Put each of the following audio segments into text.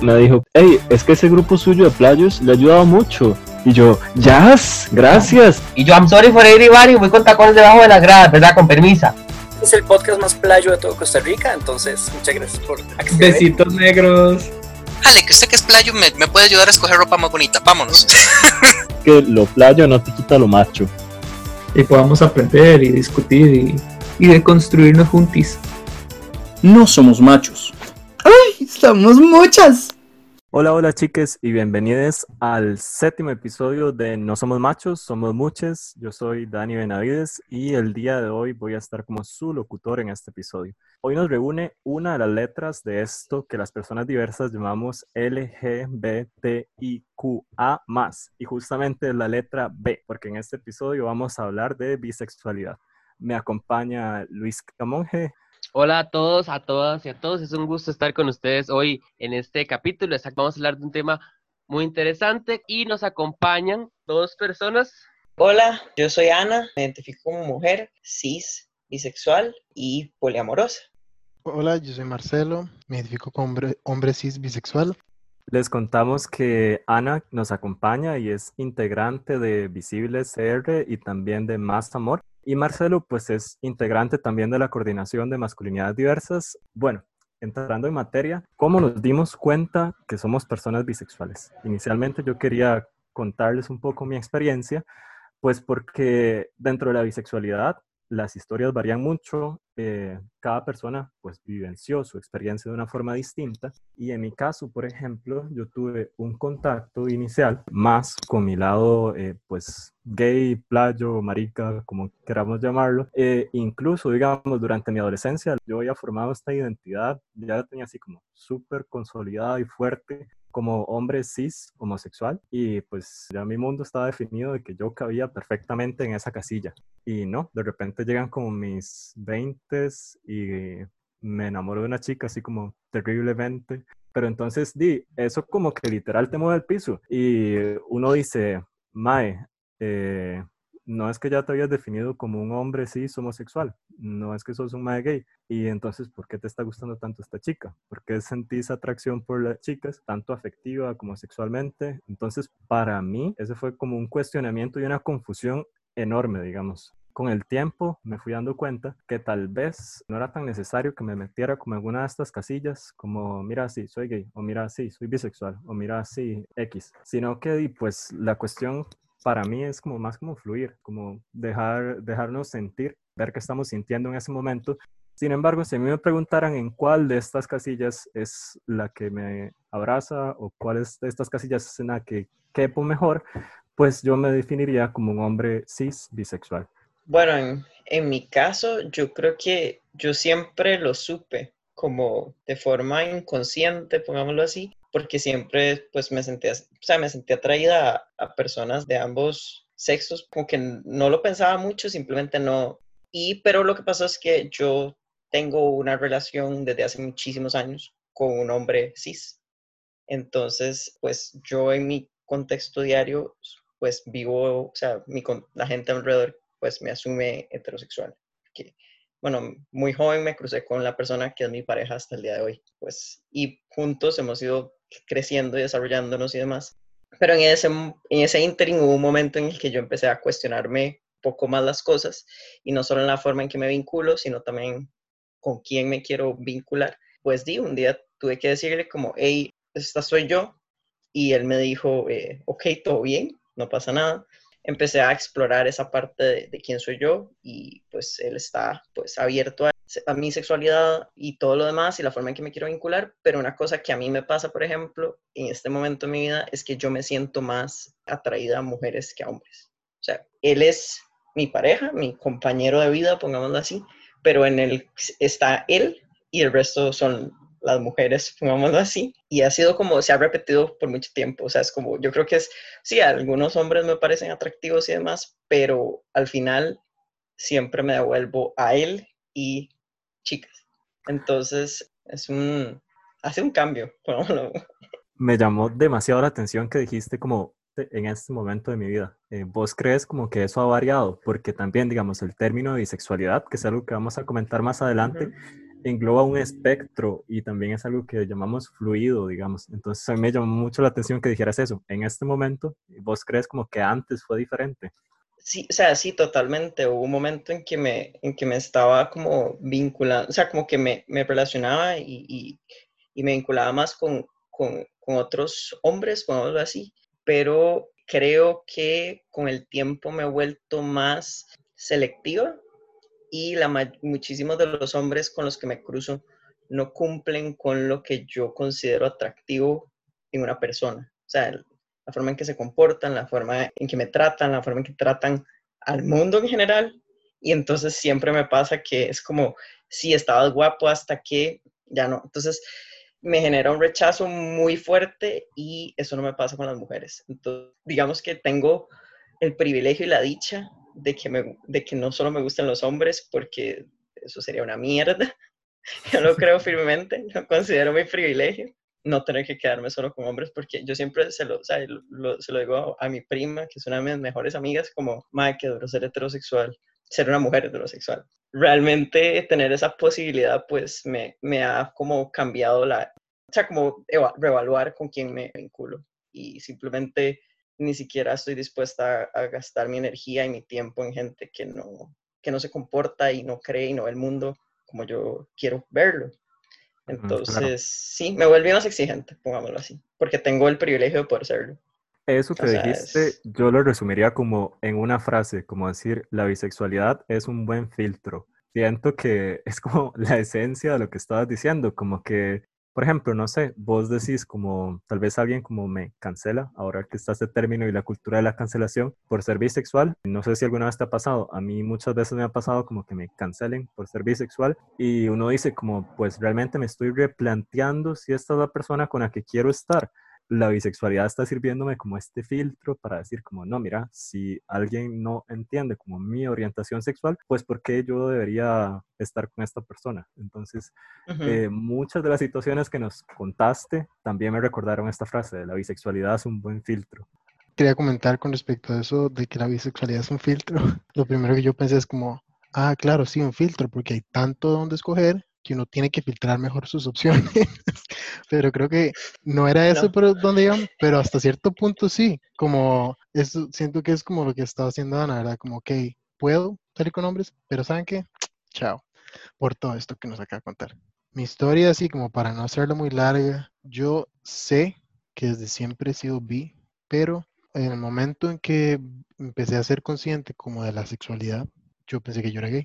me dijo, hey, es que ese grupo suyo de playos le ha ayudado mucho. Y yo, Jazz, gracias. Y yo, I'm sorry for everybody, voy con tacones debajo de las gradas, ¿verdad? Con permisa. Es el podcast más playo de todo Costa Rica, entonces muchas gracias por acceder. Besitos negros. Ale, que usted que es playo me, me puede ayudar a escoger ropa más bonita. Vámonos. Que lo playo no te quita lo macho. Y podamos aprender y discutir y, y deconstruirnos juntis. No somos machos. Somos muchas. Hola, hola chiques y bienvenidos al séptimo episodio de No Somos Machos, Somos Muches. Yo soy Dani Benavides y el día de hoy voy a estar como su locutor en este episodio. Hoy nos reúne una de las letras de esto que las personas diversas llamamos LGBTIQA+, y justamente la letra B, porque en este episodio vamos a hablar de bisexualidad. Me acompaña Luis Camonge. Hola a todos, a todas y a todos. Es un gusto estar con ustedes hoy en este capítulo. Exacto, Vamos a hablar de un tema muy interesante y nos acompañan dos personas. Hola, yo soy Ana, me identifico como mujer, cis, bisexual y poliamorosa. Hola, yo soy Marcelo, me identifico como hombre, hombre cis bisexual. Les contamos que Ana nos acompaña y es integrante de Visibles CR y también de Más Amor. Y Marcelo, pues es integrante también de la coordinación de masculinidades diversas. Bueno, entrando en materia, ¿cómo nos dimos cuenta que somos personas bisexuales? Inicialmente yo quería contarles un poco mi experiencia, pues porque dentro de la bisexualidad las historias varían mucho, eh, cada persona pues vivenció su experiencia de una forma distinta. Y en mi caso, por ejemplo, yo tuve un contacto inicial más con mi lado eh, pues gay, playo, marica, como queramos llamarlo, eh, incluso digamos durante mi adolescencia yo había formado esta identidad, ya la tenía así como súper consolidada y fuerte como hombre cis homosexual y pues ya mi mundo estaba definido de que yo cabía perfectamente en esa casilla. Y no, de repente llegan como mis 20 y me enamoro de una chica así como terriblemente, pero entonces di, eso como que literal te mueve el piso. Y uno dice, Mae, eh, no es que ya te habías definido como un hombre cis homosexual, no es que sos un mae gay. Y entonces, ¿por qué te está gustando tanto esta chica? ¿Por qué sentís atracción por las chicas, tanto afectiva como sexualmente? Entonces, para mí, ese fue como un cuestionamiento y una confusión enorme, digamos. Con el tiempo me fui dando cuenta que tal vez no era tan necesario que me metiera como en alguna de estas casillas, como mira, sí, soy gay, o mira, sí, soy bisexual, o mira, sí, X, sino que pues la cuestión para mí es como más como fluir, como dejar, dejarnos sentir, ver qué estamos sintiendo en ese momento. Sin embargo, si a mí me preguntaran en cuál de estas casillas es la que me abraza o cuál de estas casillas es en la que quepo mejor, pues yo me definiría como un hombre cis bisexual. Bueno, en, en mi caso, yo creo que yo siempre lo supe como de forma inconsciente, pongámoslo así, porque siempre pues me sentía, o sea, me sentía atraída a, personas de ambos sexos, como que no lo pensaba mucho, simplemente no. Y, pero lo que pasó es que yo tengo una relación desde hace muchísimos años con un hombre cis. Entonces, pues yo en mi contexto diario, pues vivo, o sea, mi, la gente alrededor, pues me asume heterosexual. Bueno, muy joven me crucé con la persona que es mi pareja hasta el día de hoy, pues, y juntos hemos ido creciendo y desarrollándonos y demás. Pero en ese, en ese interim hubo un momento en el que yo empecé a cuestionarme poco más las cosas, y no solo en la forma en que me vinculo, sino también con quién me quiero vincular. Pues di, un día tuve que decirle como, hey, esta soy yo, y él me dijo, eh, ok, todo bien, no pasa nada empecé a explorar esa parte de, quién soy yo y pues él está pues abierto a, a, mi sexualidad y todo lo demás y la forma en que me quiero vincular, pero una cosa que a mí me pasa, por ejemplo, en este momento de mi vida es que yo me siento más atraída a mujeres que a hombres. O sea, él es mi pareja, mi compañero de vida, pongámoslo así, pero en él está él y el resto son las mujeres, pongámoslo así, y ha sido como, se ha repetido por mucho tiempo, o sea, es como, yo creo que es, sí, algunos hombres me parecen atractivos y demás, pero al final siempre me devuelvo a él y chicas. Entonces, es un, hace un cambio, pongámoslo. Me llamó demasiado la atención que dijiste como en este momento de mi vida. Eh, ¿Vos crees como que eso ha variado? Porque también, digamos, el término de bisexualidad, que es algo que vamos a comentar más adelante, engloba un espectro y también es algo que llamamos fluido, digamos. Entonces a mí me llamó mucho la atención que dijeras eso. En este momento, ¿vos crees como que antes fue diferente? Sí, o sea, sí, totalmente. Hubo un momento en que me, en que me estaba como vinculando, o sea, como que me, me relacionaba y, y, me vinculaba más con, con, con otros hombres, algo así. Pero creo que con el tiempo me he vuelto más selectiva y la, muchísimos de los hombres con los que me cruzo no cumplen con lo que yo considero atractivo en una persona. O sea, la forma en que se comportan, la forma en que me tratan, la forma en que tratan al mundo en general. Y entonces siempre me pasa que es como, sí, estabas guapo hasta que ya no. Entonces me genera un rechazo muy fuerte y eso no me pasa con las mujeres. Entonces, digamos que tengo el privilegio y la dicha de que, me, de que no solo me gustan los hombres, porque eso sería una mierda. Yo lo creo firmemente, lo considero mi privilegio no tener que quedarme solo con hombres, porque yo siempre se lo, o sea, lo, se lo digo a, mi prima, que es una de mis mejores amigas, como, madre, que duro ser heterosexual, ser una mujer heterosexual. Realmente tener esa posibilidad, pues, me, me ha como cambiado la, o sea, como reevaluar con quién me vinculo. Y simplemente ni siquiera estoy dispuesta a, gastar mi energía y mi tiempo en gente que no, que no se comporta y no cree y no ve el mundo como yo quiero verlo. Entonces, sí, me vuelve más exigente, pongámoslo así, porque tengo el privilegio de poder serlo. Eso que dijiste, yo lo resumiría como en una frase, como decir, la bisexualidad es un buen filtro. Siento que es como la esencia de lo que estabas diciendo, como que por ejemplo, no sé, vos decís como tal vez alguien como me cancela, ahora que está este término y la cultura de la cancelación por ser bisexual. No sé si alguna vez te ha pasado, a mí muchas veces me ha pasado como que me cancelen por ser bisexual y uno dice como pues realmente me estoy replanteando si esta es la persona con la que quiero estar la bisexualidad está sirviéndome como este filtro para decir como, no, mira, si alguien no entiende como mi orientación sexual, pues ¿por qué yo debería estar con esta persona? Entonces, eh, muchas de las situaciones que nos contaste también me recordaron esta frase de la bisexualidad es un buen filtro. Quería comentar con respecto a eso de que la bisexualidad es un filtro. Lo primero que yo pensé es como, ah, claro, sí, un filtro, porque hay tanto donde escoger que uno tiene que filtrar mejor sus opciones. pero creo que no era eso por donde iban, pero hasta cierto punto sí. Como eso, siento que es como lo que estaba haciendo Ana, ¿verdad? Como, ok, puedo salir con hombres, pero ¿saben qué? Chao, por todo esto que nos acaba de contar. Mi historia, así como para no hacerla muy larga, yo sé que desde siempre he sido bi, pero en el momento en que empecé a ser consciente como de la sexualidad, yo pensé que yo era gay.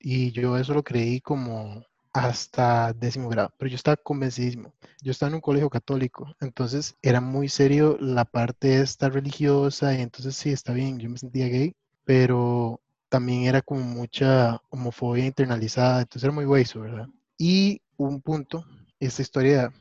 Y yo eso lo creí como hasta décimo grado, pero yo estaba convencidísimo. Yo estaba en un colegio católico, entonces era muy serio la parte esta religiosa y entonces sí, está bien, yo me sentía gay, pero también era como mucha homofobia internalizada, entonces era muy hueso, ¿verdad? Y un punto, esta historia,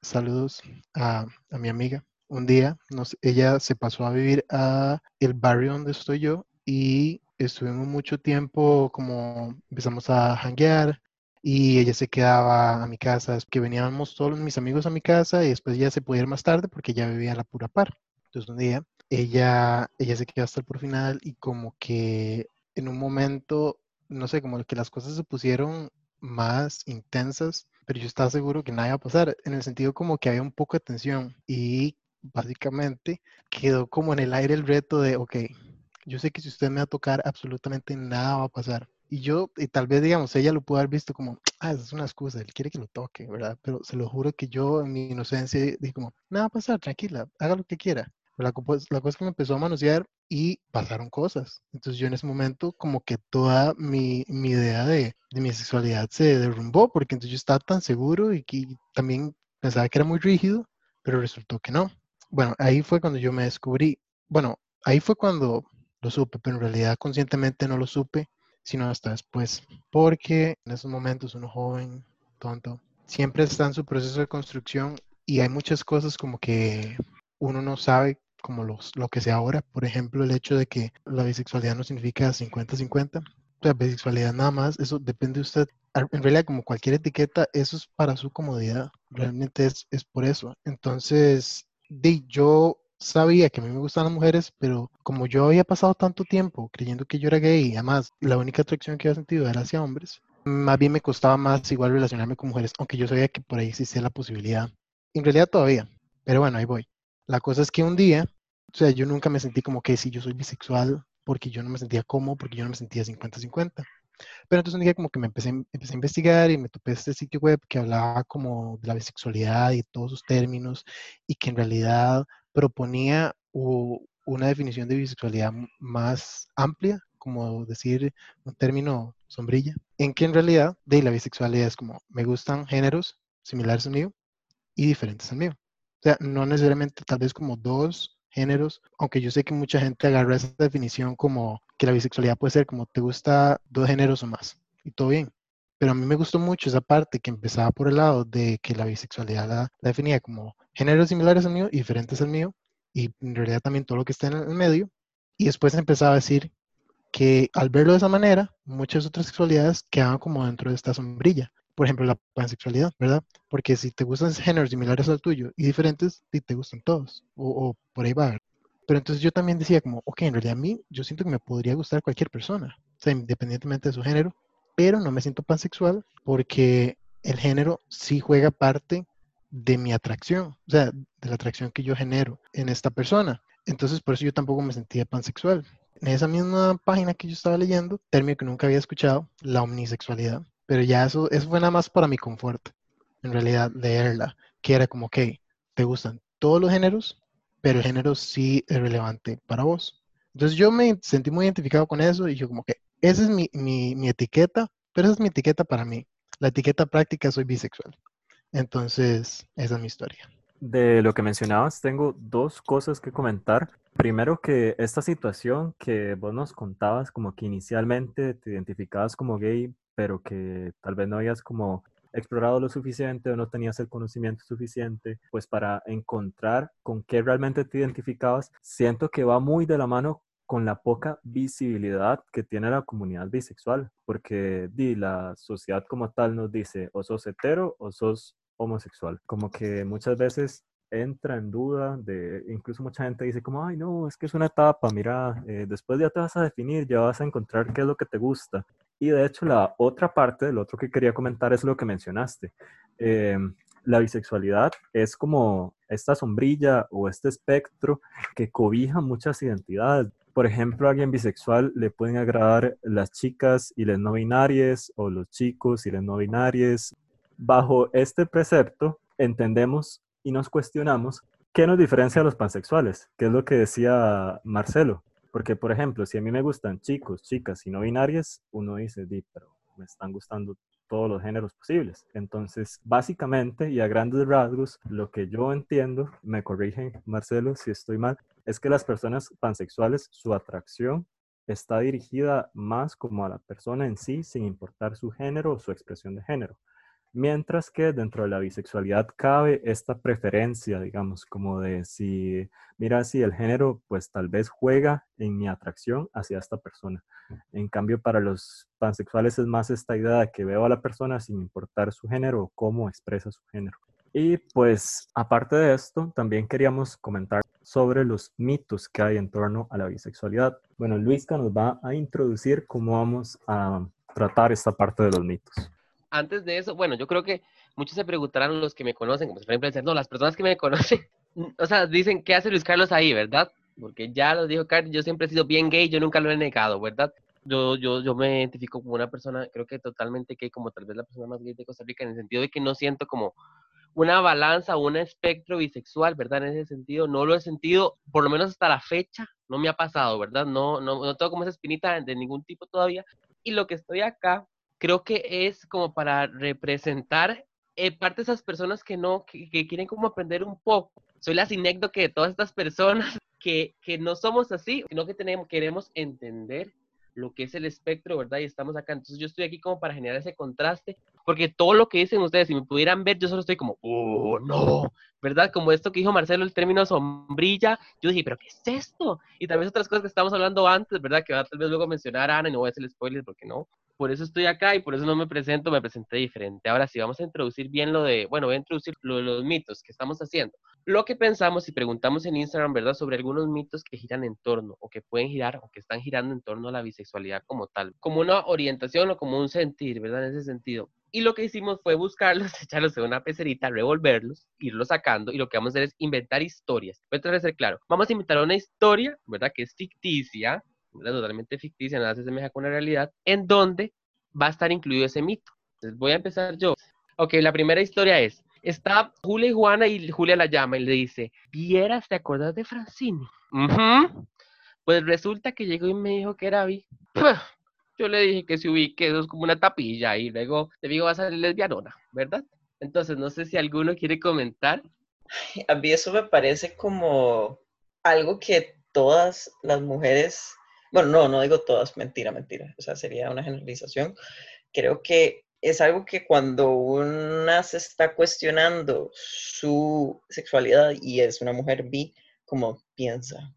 saludos a, a mi amiga, un día nos, ella se pasó a vivir a el barrio donde estoy yo y estuvimos mucho tiempo como empezamos a hanguear, y ella se quedaba a mi casa, que veníamos todos mis amigos a mi casa y después ya se podía ir más tarde porque ya vivía a la pura par. Entonces un día ella, ella se quedó hasta el por final y como que en un momento, no sé, como que las cosas se pusieron más intensas, pero yo estaba seguro que nada iba a pasar, en el sentido como que había un poco de tensión y básicamente quedó como en el aire el reto de, ok, yo sé que si usted me va a tocar, absolutamente nada va a pasar. Y yo, y tal vez, digamos, ella lo pudo haber visto como, ah, esa es una excusa, él quiere que lo toque, ¿verdad? Pero se lo juro que yo, en mi inocencia, dije como, nada va a pasar, tranquila, haga lo que quiera. Pero la, la cosa es que me empezó a manosear y pasaron cosas. Entonces yo en ese momento como que toda mi, mi idea de, de, mi sexualidad se derrumbó, porque entonces yo estaba tan seguro y que también pensaba que era muy rígido, pero resultó que no. Bueno, ahí fue cuando yo me descubrí, bueno, ahí fue cuando lo supe, pero en realidad conscientemente no lo supe sino hasta después, porque en esos momentos uno joven, tonto, siempre está en su proceso de construcción y hay muchas cosas como que uno no sabe como los, lo que sea ahora, por ejemplo, el hecho de que la bisexualidad no significa 50-50, la bisexualidad nada más, eso depende de usted. En realidad, como cualquier etiqueta, eso es para su comodidad, realmente es, es por eso. Entonces, de, yo sabía que a mí me gustan las mujeres, pero como yo había pasado tanto tiempo creyendo que yo era gay y además la única atracción que había sentido era hacia hombres, más bien me costaba más igual relacionarme con mujeres, aunque yo sabía que por ahí existía la posibilidad. En realidad todavía, pero bueno, ahí voy. La cosa es que un día, o sea, yo nunca me sentí como que si yo soy bisexual, porque yo no me sentía cómodo, porque yo no me sentía 50-50. Pero entonces día como que me empecé, empecé a investigar y me topé este sitio web que hablaba como de la bisexualidad y todos sus términos y que en realidad proponía una definición de bisexualidad más amplia, como decir un término sombrilla, en que en realidad de la bisexualidad es como me gustan géneros similares al mío y diferentes al mío. O sea, no necesariamente tal vez como dos géneros, aunque yo sé que mucha gente agarra esa definición como que la bisexualidad puede ser como te gusta dos géneros o más, y todo bien. Pero a mí me gustó mucho esa parte que empezaba por el lado de que la bisexualidad la, definía como géneros similares al mío y diferentes al mío, y en realidad también todo lo que está en el medio. Y después empezaba a decir que al verlo de esa manera, muchas otras sexualidades quedaban como dentro de esta sombrilla. Por ejemplo, la pansexualidad, ¿verdad? Porque si te gustan géneros similares al tuyo y diferentes, te gustan todos, o, por ahí va. Pero entonces yo también decía como, ok, en realidad a mí, yo siento que me podría gustar cualquier persona, o independientemente de su género, pero no me siento pansexual porque el género sí juega parte de mi atracción, o sea, de la atracción que yo genero en esta persona. Entonces, por eso yo tampoco me sentía pansexual. En esa misma página que yo estaba leyendo, término que nunca había escuchado, la omnisexualidad. Pero ya eso, eso fue nada más para mi confort, en realidad, leerla, que era como, ok, te gustan todos los géneros, pero el género sí es relevante para vos. Entonces yo me sentí muy identificado con eso y yo como que esa es mi, mi, mi etiqueta, pero esa es mi etiqueta para mí. La etiqueta práctica soy bisexual. Entonces, esa es mi historia. De lo que mencionabas, tengo dos cosas que comentar. Primero que esta situación que vos nos contabas, como que inicialmente te identificabas como gay, pero que tal vez no habías como explorado lo suficiente o no tenías el conocimiento suficiente, pues para encontrar con qué realmente te identificabas, siento que va muy de la mano con la poca visibilidad que tiene la comunidad bisexual, porque la sociedad como tal nos dice o sos hetero o sos homosexual, como que muchas veces entra en duda, de, incluso mucha gente dice como, ay no, es que es una etapa, mira, eh, después ya te vas a definir, ya vas a encontrar qué es lo que te gusta. Y de hecho la otra parte, el otro que quería comentar es lo que mencionaste. Eh, la bisexualidad es como esta sombrilla o este espectro que cobija muchas identidades. Por ejemplo, a alguien bisexual le pueden agradar las chicas y las no binarias o los chicos y las no binarias. Bajo este precepto entendemos y nos cuestionamos qué nos diferencia a los pansexuales, que es lo que decía Marcelo. Porque, por ejemplo, si a mí me gustan chicos, chicas y no binarias, uno dice, di, pero me están gustando todos los géneros posibles. Entonces, básicamente y a grandes rasgos, lo que yo entiendo, me corrigen Marcelo si estoy mal, es que las personas pansexuales, su atracción está dirigida más como a la persona en sí, sin importar su género o su expresión de género. Mientras que dentro de la bisexualidad cabe esta preferencia, digamos, como de si, mira, si el género pues tal vez juega en mi atracción hacia esta persona. En cambio, para los pansexuales es más esta idea de que veo a la persona sin importar su género o cómo expresa su género. Y pues, aparte de esto, también queríamos comentar sobre los mitos que hay en torno a la bisexualidad. Bueno, Luisca nos va a introducir cómo vamos a tratar esta parte de los mitos antes de eso, bueno, yo creo que muchos se preguntarán los que me conocen, como por ejemplo dicen, no, las personas que me conocen, o sea, dicen, ¿qué hace Luis Carlos ahí, verdad? Porque ya lo dijo Carlos, yo siempre he sido bien gay, yo nunca lo he negado, ¿verdad? Yo, yo, yo me identifico como una persona, creo que totalmente gay, como tal vez la persona más gay de Costa Rica, en el sentido de que no siento como una balanza un espectro bisexual, ¿verdad? En ese sentido, no lo he sentido, por lo menos hasta la fecha, no me ha pasado, ¿verdad? No, no, no tengo como esa espinita de ningún tipo todavía. Y lo que estoy acá creo que es como para representar eh, parte de esas personas que no, que, quieren como aprender un poco. Soy la sinécdoque de todas estas personas que, que no somos así, sino que tenemos, queremos entender lo que es el espectro, ¿verdad? Y estamos acá. Entonces yo estoy aquí como para generar ese contraste, porque todo lo que dicen ustedes, si me pudieran ver, yo solo estoy como, oh, no, ¿verdad? Como esto que dijo Marcelo, el término sombrilla, yo dije, pero ¿qué es esto? Y vez otras cosas que estamos hablando antes, ¿verdad? Que va a tal vez luego mencionar Ana, y no voy a hacer spoilers porque no, por eso estoy acá y por eso no me presento, me presenté diferente. Ahora sí, vamos a introducir bien lo de, bueno, voy a introducir lo de los mitos que estamos haciendo. Lo que pensamos y preguntamos en Instagram, ¿verdad? Sobre algunos mitos que giran en torno o que pueden girar o que están girando en torno a la bisexualidad como tal, como una orientación o como un sentir, ¿verdad? En ese sentido. Y lo que hicimos fue buscarlos, echarlos en una pecerita, revolverlos, irlos sacando y lo que vamos a hacer es inventar historias. Voy a ser claro. Vamos a inventar una historia, ¿verdad? Que es ficticia, ¿verdad? totalmente ficticia, nada se asemeja con la realidad, en donde va a estar incluido ese mito. Entonces voy a empezar yo. Ok, la primera historia es, está Julia y Juana y Julia la llama y le dice, ¿vieras, te acuerdas de Francini? Ujú. Pues resulta que llegó y me dijo que era bi. Yo le dije que se ubique, eso es como una tapilla y luego te digo va a salir lesbianona, ¿verdad? Entonces, no sé si alguno quiere comentar. A mí eso me parece como algo que todas las mujeres, bueno, no, no digo todas, mentira, mentira, o sea, sería una generalización. Creo que es algo que cuando una se está cuestionando su sexualidad y es una mujer bi, como piensa,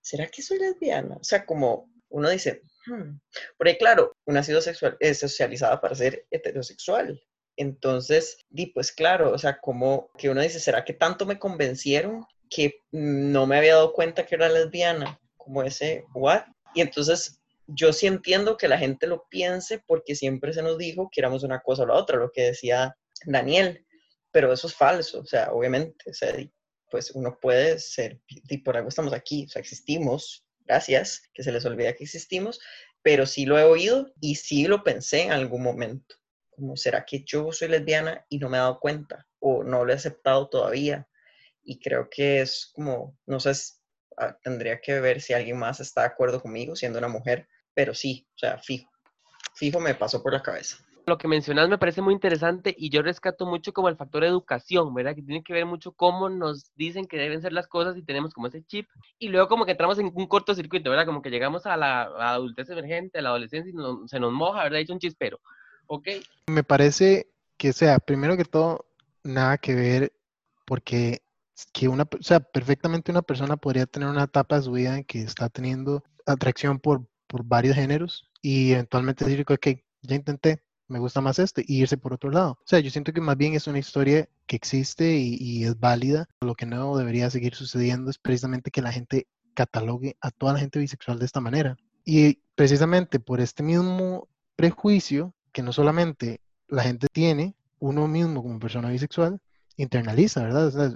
¿será que soy lesbiana? O sea, como uno dice, hmm. porque claro, una ha sido sexual, eh, socializada para ser heterosexual. Entonces, di, pues claro, o sea, como que uno dice, ¿será que tanto me convencieron que no me había dado cuenta que era lesbiana? Como ese, ¿what? Y entonces yo sí entiendo que la gente lo piense porque siempre se nos dijo que éramos una cosa o la otra, lo que decía Daniel, pero eso es falso, o sea, obviamente, pues uno puede ser, y por algo estamos aquí, o sea, existimos, gracias, que se les olvida que existimos, pero sí lo he oído y sí lo pensé en algún momento, como, ¿será que yo soy lesbiana y no me he dado cuenta? O no lo he aceptado todavía. Y creo que es como, no sé, tendría que ver si alguien más está de acuerdo conmigo siendo una mujer, pero sí, o sea, fijo, fijo me pasó por la cabeza. Lo que mencionas me parece muy interesante y yo rescato mucho como el factor educación, ¿verdad? Que tiene que ver mucho cómo nos dicen que deben ser las cosas y tenemos como ese chip y luego como que entramos en un cortocircuito, ¿verdad? Como que llegamos a la, a la adultez emergente, a la adolescencia y no- se nos moja, ¿verdad? Hizo un chispero, ¿ok? Me parece que sea, primero que todo, nada que ver porque que una, o sea, perfectamente una persona podría tener una etapa de su vida en que está teniendo atracción por, por varios géneros y eventualmente decir, ok, ya intenté, me gusta más este, y irse por otro lado. O sea, yo siento que más bien es una historia que existe y, y es válida. Lo que no debería seguir sucediendo es precisamente que la gente catalogue a toda la gente bisexual de esta manera. Y precisamente por este mismo prejuicio que no solamente la gente tiene, uno mismo como persona bisexual, internaliza, ¿verdad? O sea,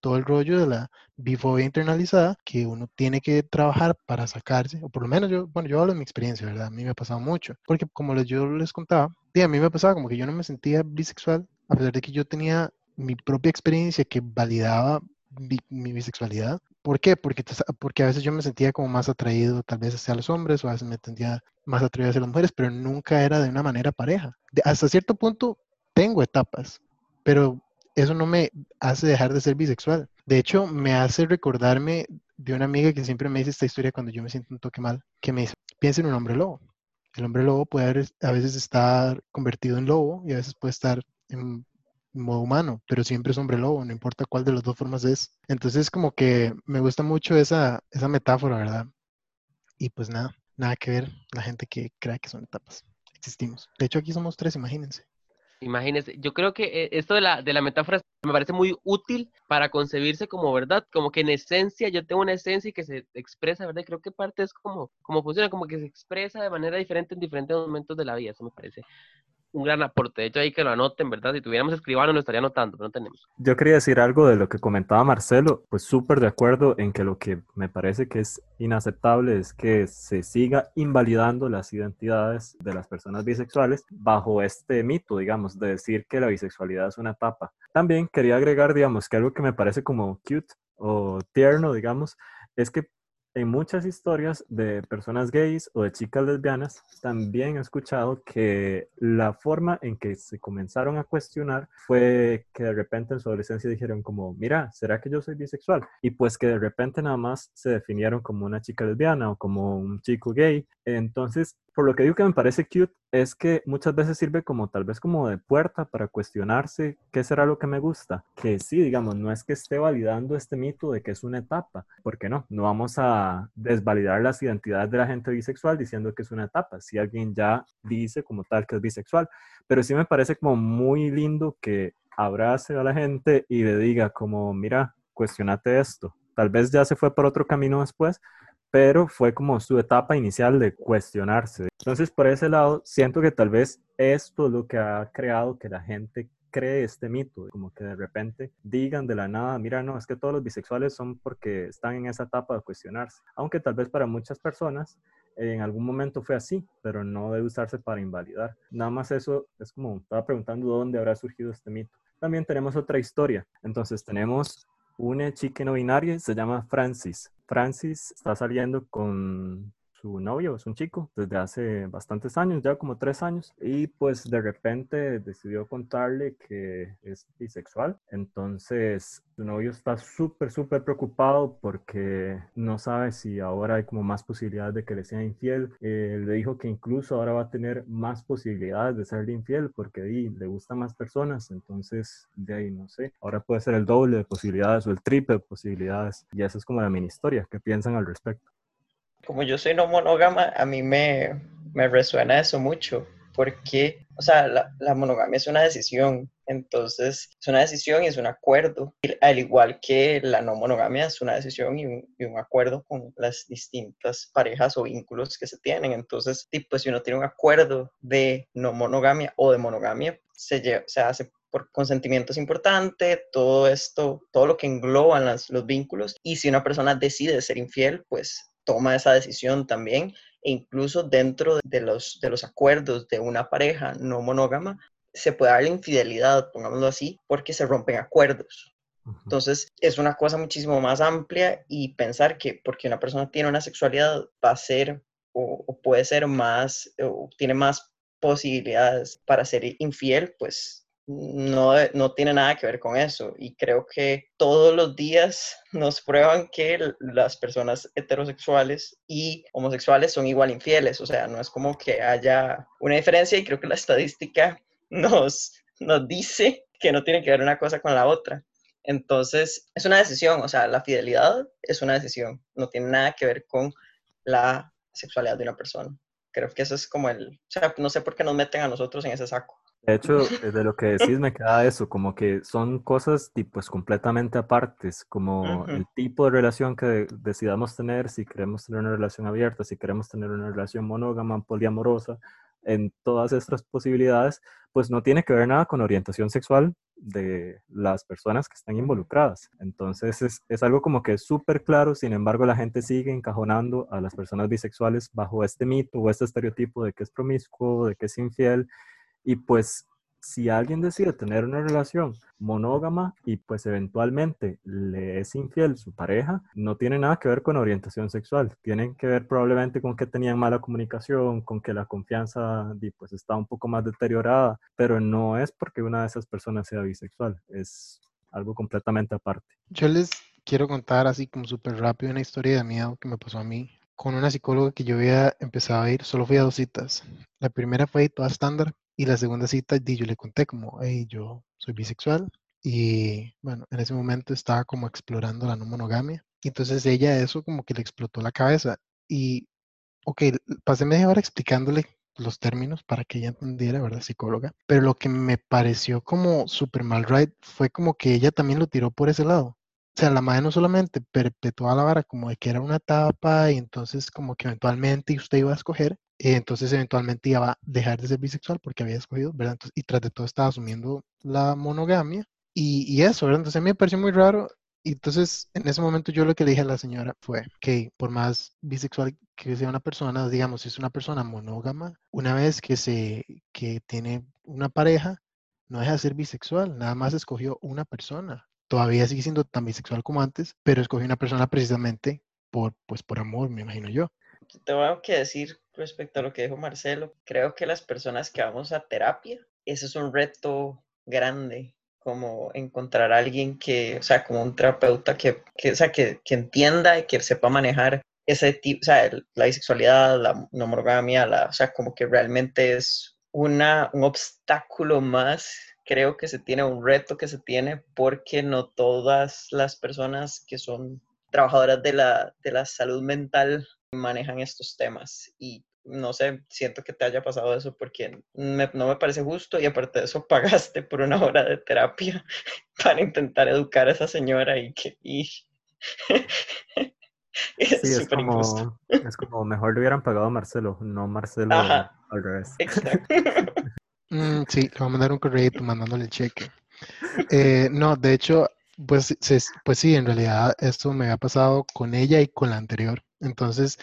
todo el rollo de la bifobia internalizada que uno tiene que trabajar para sacarse, o por lo menos yo, bueno, yo hablo de mi experiencia, ¿verdad? A mí me ha pasado mucho, porque como yo les contaba, sí, a mí me pasaba como que yo no me sentía bisexual, a pesar de que yo tenía mi propia experiencia que validaba bi- mi bisexualidad. ¿Por qué? Porque, porque a veces yo me sentía como más atraído tal vez hacia los hombres o a veces me sentía más atraído hacia las mujeres, pero nunca era de una manera pareja. De- hasta cierto punto tengo etapas, pero eso no me hace dejar de ser bisexual. De hecho, me hace recordarme de una amiga que siempre me dice esta historia cuando yo me siento un toque mal, que me dice, piensa en un hombre lobo. El hombre lobo puede a veces estar convertido en lobo y a veces puede estar en modo humano, pero siempre es hombre lobo, no importa cuál de las dos formas es. Entonces, como que me gusta mucho esa, esa metáfora, ¿verdad? Y pues nada, nada que ver la gente que crea que son etapas. Existimos. De hecho, aquí somos tres, imagínense. Imagínense, yo creo que eh, esto de la, de la metáfora me parece muy útil para concebirse como verdad, como que en esencia yo tengo una esencia y que se expresa, ¿verdad? Creo que parte es como, como funciona, como que se expresa de manera diferente en diferentes momentos de la vida, eso me parece un gran aporte. De hecho, ahí que lo anoten, ¿verdad? Si tuviéramos escribano lo estaría anotando, pero no tenemos. Yo quería decir algo de lo que comentaba Marcelo, pues súper de acuerdo en que lo que me parece que es inaceptable es que se siga invalidando las identidades de las personas bisexuales bajo este mito, digamos, de decir que la bisexualidad es una etapa. También quería agregar, digamos, que algo que me parece como cute o tierno, digamos, es que en muchas historias de personas gays o de chicas lesbianas, también he escuchado que la forma en que se comenzaron a cuestionar fue que de repente en su adolescencia dijeron como, mira, ¿será que yo soy bisexual? Y pues que de repente nada más se definieron como una chica lesbiana o como un chico gay. Entonces, por lo que digo que me parece cute es que muchas veces sirve como tal vez como de puerta para cuestionarse qué será lo que me gusta. Que sí, digamos, no es que esté validando este mito de que es una etapa, porque no, no vamos a desvalidar las identidades de la gente bisexual diciendo que es una etapa. Si alguien ya dice como tal que es bisexual, pero sí me parece como muy lindo que abrace a la gente y le diga como, mira, cuestionate esto. Tal vez ya se fue por otro camino después, pero fue como su etapa inicial de cuestionarse. Entonces, por ese lado, siento que tal vez esto es lo que ha creado que la gente cree este mito, como que de repente digan de la nada, mira, no, es que todos los bisexuales son porque están en esa etapa de cuestionarse, aunque tal vez para muchas personas en algún momento fue así, pero no debe usarse para invalidar. Nada más eso es como, estaba preguntando dónde habrá surgido este mito. También tenemos otra historia. Entonces tenemos una chica no binaria, se llama Francis. Francis está saliendo con su novio, es un chico, desde hace bastantes años, ya como tres años, y pues de repente decidió contarle que es bisexual. Entonces su novio está súper, súper preocupado porque no sabe si ahora hay como más posibilidades de que le sea infiel. Eh, le dijo que incluso ahora va a tener más posibilidades de serle infiel porque le gustan más personas, entonces de ahí no sé. Ahora puede ser el doble de posibilidades o el triple de posibilidades. Y esa es como la mini historia. ¿Qué piensan al respecto? Como yo soy no monógama, a mí me, me resuena eso mucho, porque, o sea, la, la, monogamia es una decisión, entonces es una decisión y es un acuerdo, al igual que la no monogamia es una decisión y un, y un acuerdo con las distintas parejas o vínculos que se tienen. Entonces, tipo, si uno tiene un acuerdo de no monogamia o de monogamia, se, lleva, se hace por consentimiento es importante, todo esto, todo lo que engloban las, los vínculos. Y si una persona decide ser infiel, pues toma esa decisión también e incluso dentro de los, de los acuerdos de una pareja no monógama se puede dar la infidelidad, pongámoslo así, porque se rompen acuerdos. Entonces es una cosa muchísimo más amplia y pensar que porque una persona tiene una sexualidad va a ser o, o puede ser más o tiene más posibilidades para ser infiel, pues no, no tiene nada que ver con eso. Y creo que todos los días nos prueban que las personas heterosexuales y homosexuales son igual infieles. O sea, no es como que haya una diferencia y creo que la estadística nos, nos dice que no tiene que ver una cosa con la otra. Entonces, es una decisión, o sea, la fidelidad es una decisión, no tiene nada que ver con la sexualidad de una persona. Creo que eso es como el, o sea, no sé por qué nos meten a nosotros en ese saco. De hecho, eh, de lo que decís me queda eso, como que son cosas pues completamente apartes, como el tipo de relación que decidamos tener, si queremos tener una relación abierta, si queremos tener una relación monógama, poliamorosa, en todas estas posibilidades, pues no tiene que ver nada con orientación sexual de las personas que están involucradas. Entonces es, es algo como que es súper claro, sin embargo la gente sigue encajonando a las personas bisexuales bajo este mito o este estereotipo de que es promiscuo, de que es infiel y pues si alguien decide tener una relación monógama y pues eventualmente le es infiel su pareja, no tiene nada que ver con orientación sexual, tienen que ver probablemente con que tenían mala comunicación, con que la confianza pues está un poco más deteriorada, pero no es porque una de esas personas sea bisexual, es algo completamente aparte. Yo les quiero contar así como súper rápido una historia de miedo que me pasó a mí con una psicóloga que yo había empezado a ir, solo fui a dos citas. La primera fue toda estándar, y la segunda cita, yo le conté como, hey, yo soy bisexual. Y bueno, en ese momento estaba como explorando la no monogamia. Y entonces ella eso como que le explotó la cabeza. Y, ok, pasé media hora explicándole los términos para que ella entendiera, ¿verdad? Psicóloga. Pero lo que me pareció como super mal right fue como que ella también lo tiró por ese lado. O sea, la madre no solamente perpetuaba la vara como de que era una etapa y entonces como que eventualmente usted iba a escoger, y entonces eventualmente iba a dejar de ser bisexual porque había escogido, ¿verdad? Y tras de todo estaba asumiendo la monogamia y, y, eso, ¿verdad? Entonces a mí me pareció muy raro y entonces en ese momento yo lo que le dije a la señora fue que por más bisexual que sea una persona, digamos, si es una persona monógama, una vez que, se, que tiene una pareja, no deja de ser bisexual, nada más escogió una persona. Todavía sigue siendo tan bisexual como antes, pero escogió una persona precisamente por, pues, por amor, me imagino yo. Tengo que decir respecto a lo que dijo Marcelo, creo que las personas que vamos a terapia, ese es un reto grande, como encontrar a alguien que, o sea, como un terapeuta que, que, o sea, que, que entienda y que sepa manejar ese tipo, o sea, la bisexualidad, la no monogamia, la, o sea, como que realmente es una, un obstáculo más, creo que se tiene, un reto que se tiene, porque no todas las personas que son trabajadoras de la, de la salud mental manejan estos temas y no sé, siento que te haya pasado eso porque me- no me parece justo y aparte de eso pagaste por una hora de terapia para intentar educar a esa señora y que y es Sí, es injusto. es como mejor le hubieran pagado a Marcelo, no Marcelo Ajá. al revés. Exacto. Mm, sí, le voy a mandar un correo mandándole el cheque. Eh, no, de hecho, pues, pues sí, en realidad esto me ha pasado con ella y con la anterior. Entonces,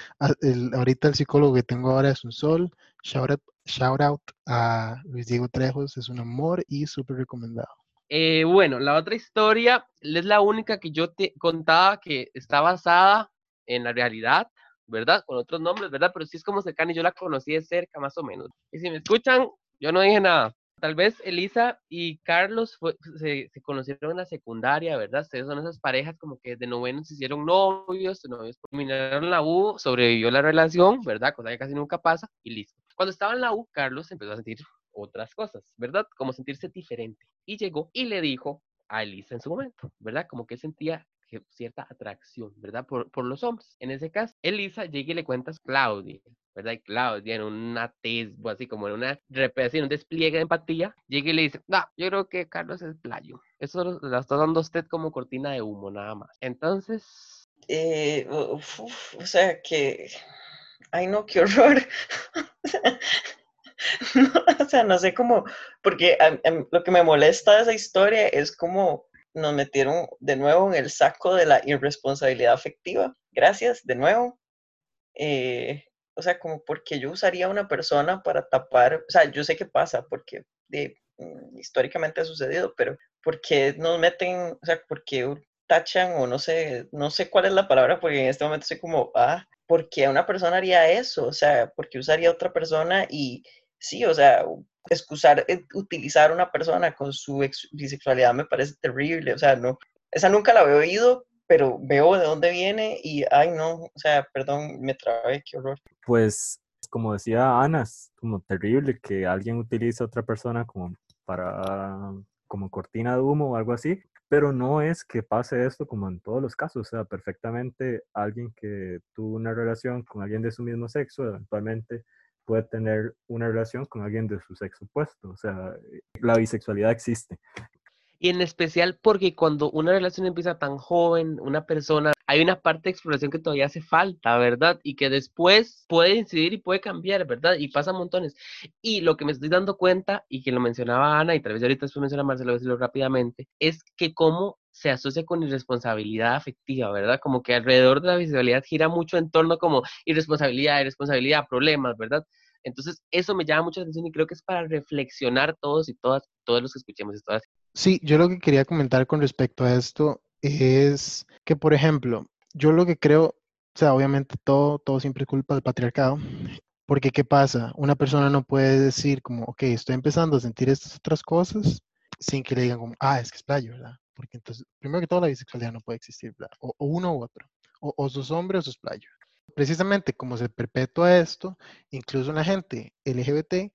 ahorita el psicólogo que tengo ahora es un sol. Shout out, shout out a Luis Diego Trejos, es un amor y súper recomendado. Eh, bueno, la otra historia es la única que yo te contaba que está basada en la realidad, ¿verdad? Con otros nombres, ¿verdad? Pero sí es como cercana y yo la conocí de cerca, más o menos. Y si me escuchan, yo no dije nada. Tal vez Elisa y Carlos se, conocieron en la secundaria, ¿verdad? Ustedes son esas parejas como que de noveno se hicieron novios, novios terminaron la U, sobrevivió la relación, ¿verdad? Cosa que casi nunca pasa y listo. Cuando estaba en la U, Carlos empezó a sentir otras cosas, ¿verdad? Como sentirse diferente. Y llegó y le dijo a Elisa en su momento, ¿verdad? Como que sentía cierta atracción, ¿verdad? Por, por los hombres. En ese caso, Elisa llega y le cuenta a Claudia, ¿verdad? Y Claudia en una tesbo, así como en una repetición, un despliegue de empatía, llega y le dice, no, yo creo que Carlos es playo. Eso lo, está dando usted como cortina de humo, nada más. Entonces, Eh, o sea que, ay no, qué horror. No, o sea, no sé cómo, porque lo que me molesta de esa historia es como nos metieron de nuevo en el saco de la irresponsabilidad afectiva. Gracias, de nuevo. Eh, o sea, como porque yo usaría una persona para tapar, o sea, yo sé que pasa, porque mm, históricamente ha sucedido, pero porque nos meten, o sea, porque tachan o no sé, no sé cuál es la palabra, porque en este momento estoy como, ah, ¿por qué una persona haría eso? O sea, ¿por qué usaría otra persona? Y sí, o sea, excusar, eh, utilizar a una persona con su ex- bisexualidad me parece terrible, o sea, no, esa nunca la había oído, pero veo de dónde viene y, ay, no, o sea, perdón, me trabé, qué horror. Pues, como decía Ana, es como terrible que alguien utilice a otra persona como para, como cortina de humo o algo así, pero no es que pase esto como en todos los casos, o sea, perfectamente alguien que tuvo una relación con alguien de su mismo sexo, eventualmente puede tener una relación con alguien de su sexo opuesto, o sea, la bisexualidad existe. y en especial porque cuando una relación empieza tan joven, una persona, hay una parte de exploración que todavía hace falta, ¿verdad? Y que después puede incidir y puede cambiar, ¿verdad? Y pasa montones. Y lo que me estoy dando cuenta, y que lo mencionaba Ana, y tal vez ahorita después menciona Marcelo, voy a decirlo rápidamente, es que cómo se asocia con irresponsabilidad afectiva, ¿verdad? Como que alrededor de la visualidad gira mucho en torno como irresponsabilidad, irresponsabilidad, problemas, ¿verdad? Entonces, eso me llama mucho atención y creo que es para reflexionar todos y todas, todos los que escuchemos esto. Sí, yo lo que quería comentar con respecto a esto es que, por ejemplo, yo lo que creo, o sea, obviamente todo, todo siempre es culpa del patriarcado, porque ¿qué pasa? Una persona no puede decir como, ok, estoy empezando a sentir estas otras cosas sin que le digan como, ah, es que es playo, ¿verdad? Porque entonces, primero que todo, la bisexualidad no puede existir, ¿verdad? O, o uno u otro, o, o sos hombre o sos playo. Precisamente como se perpetúa esto, incluso la gente LGBT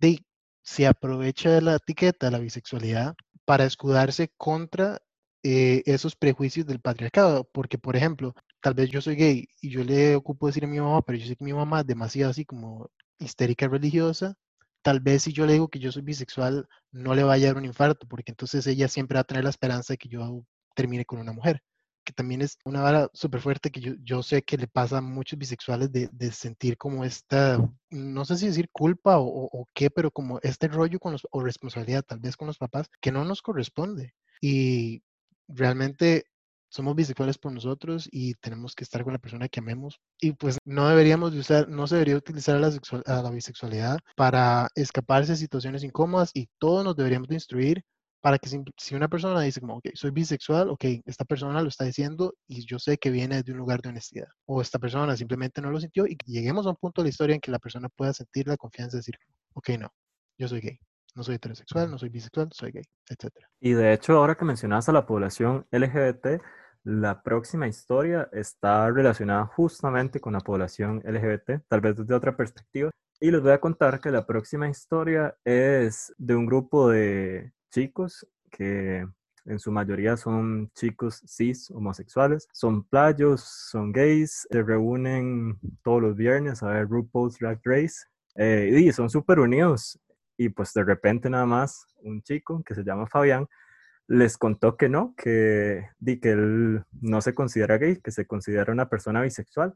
de, se aprovecha de la etiqueta de la bisexualidad para escudarse contra eh, esos prejuicios del patriarcado. Porque, por ejemplo, tal vez yo soy gay y yo le ocupo decir a mi mamá, pero yo sé que mi mamá es demasiado así como histérica religiosa. Tal vez si yo le digo que yo soy bisexual, no le vaya a dar un infarto, porque entonces ella siempre va a tener la esperanza de que yo termine con una mujer que también es una vara súper fuerte que yo, yo sé que le pasa a muchos bisexuales de, de sentir como esta, no sé si decir culpa o, o, o, qué, pero como este rollo con los, o responsabilidad tal vez con los papás que no nos corresponde. Y realmente somos bisexuales por nosotros y tenemos que estar con la persona que amemos. Y pues no deberíamos de usar, no se debería utilizar a la, sexual, a la bisexualidad para escaparse de situaciones incómodas y todos nos deberíamos de instruir para que si, si, una persona dice como, ok, soy bisexual, ok, esta persona lo está diciendo y yo sé que viene de un lugar de honestidad. O esta persona simplemente no lo sintió y lleguemos a un punto de la historia en que la persona pueda sentir la confianza de decir, ok, no, yo soy gay. No soy heterosexual, no soy bisexual, soy gay, etc. Y de hecho, ahora que mencionas a la población LGBT, La próxima historia está relacionada justamente con la población LGBT, tal vez desde otra perspectiva. Y les voy a contar que la próxima historia es de un grupo de chicos que en su mayoría son chicos cis homosexuales, son playos, son gays, se reúnen todos los viernes a ver RuPaul's Drag Race eh, y son súper unidos. Y pues de repente nada más un chico que se llama Fabián les contó que no, que, di que él no se considera gay, que se considera una persona bisexual.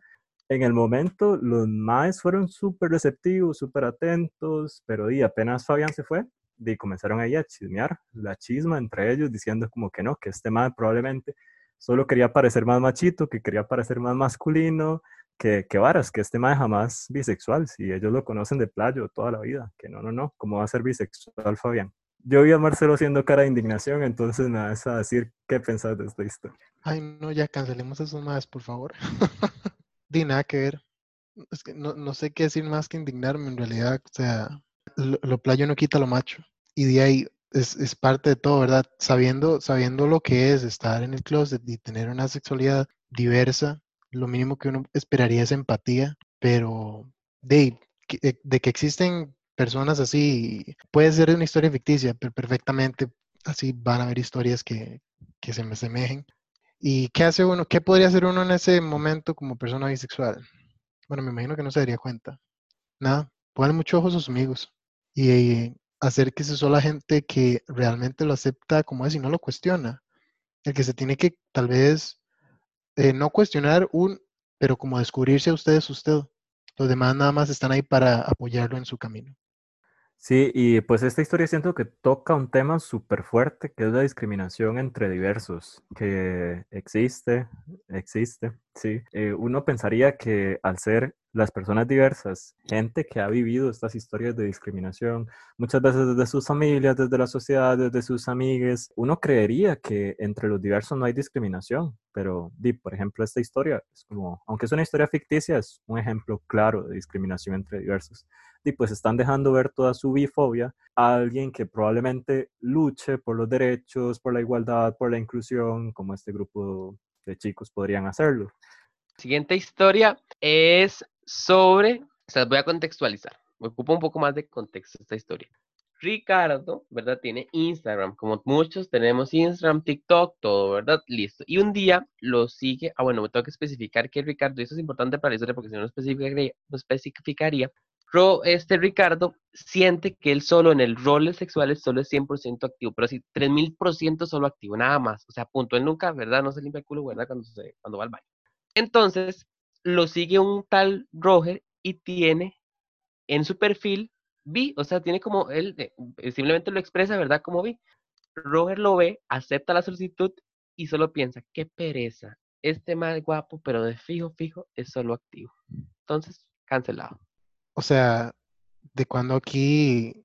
En el momento los maes fueron súper receptivos, súper atentos, pero di, apenas Fabián se fue, y comenzaron ahí a chismear la chisma entre ellos diciendo como que no, que este mae probablemente solo quería parecer más machito, que quería parecer más masculino, que, que varas, que este mae jamás bisexual, si ellos lo conocen de playo toda la vida, que no, no, no, ¿cómo va a ser bisexual Fabián? Yo vi a Marcelo haciendo cara de indignación, entonces me vas a decir qué pensás de esta historia. Ay, no, ya cancelemos esos más, por favor. Di nada que ver. Es que no, no sé qué decir más que indignarme en realidad. O sea, lo, lo playo no quita lo macho. Y de ahí es, es, parte de todo, ¿verdad? Sabiendo, sabiendo lo que es estar en el closet y tener una sexualidad diversa, lo mínimo que uno esperaría es empatía, pero de, de que existen personas así, puede ser una historia ficticia, pero perfectamente así van a haber historias que, que se me asemejen. ¿Y qué hace uno? ¿Qué podría hacer uno en ese momento como persona bisexual? Bueno, me imagino que no se daría cuenta. Nada, ponle mucho ojo a sus amigos y hacer que se sola gente que realmente lo acepta como es y no lo cuestiona. El que se tiene que tal vez eh, no cuestionar un, pero como descubrirse a ustedes usted. Los demás nada más están ahí para apoyarlo en su camino. Sí, y pues esta historia siento que toca un tema súper fuerte, que es la discriminación entre diversos, que existe, existe, sí. Eh, uno pensaría que al ser las personas diversas, gente que ha vivido estas historias de discriminación, muchas veces desde sus familias, desde la sociedad, desde sus amigues, uno creería que entre los diversos no hay discriminación, pero, di, por ejemplo, esta historia es como, aunque es una historia ficticia, es un ejemplo claro de discriminación entre diversos y pues están dejando ver toda su bifobia a alguien que probablemente luche por los derechos, por la igualdad, por la inclusión, como este grupo de chicos podrían hacerlo. Siguiente historia es sobre, o sea, voy a contextualizar, me ocupa un poco más de contexto esta historia. Ricardo, ¿verdad? Tiene Instagram, como muchos tenemos Instagram, TikTok, todo, ¿verdad? Listo. Y un día lo sigue, ah, bueno, me tengo que especificar que Ricardo, y eso es importante para la historia porque si no lo especificaría, lo especificaría este Ricardo siente que él solo en el roles sexuales solo es 100% activo, pero así 3000% solo activo, nada más. O sea, punto. Él nunca, ¿verdad? No se limpia el culo, ¿verdad? Cuando, se, cuando va al baño. Entonces, lo sigue un tal Roger y tiene en su perfil vi, o sea, tiene como él eh, simplemente lo expresa, ¿verdad? Como vi. Roger lo ve, acepta la solicitud y solo piensa, qué pereza. Este mal guapo, pero de fijo, fijo, es solo activo. Entonces, cancelado o sea, de cuando aquí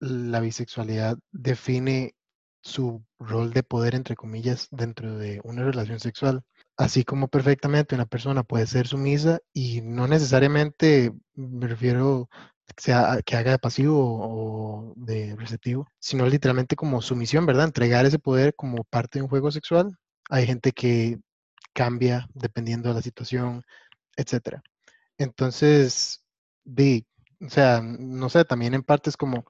la bisexualidad define su rol de poder, entre comillas, dentro de una relación sexual. Así como perfectamente una persona puede ser sumisa y no necesariamente me refiero sea, que haga de pasivo o de receptivo, sino literalmente como sumisión, ¿verdad? Entregar ese poder como parte de un juego sexual. Hay gente que cambia dependiendo de la situación, etc. Entonces, o sea, no sé, también en parte es como,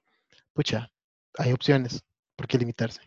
pucha, hay opciones, ¿por qué limitarse?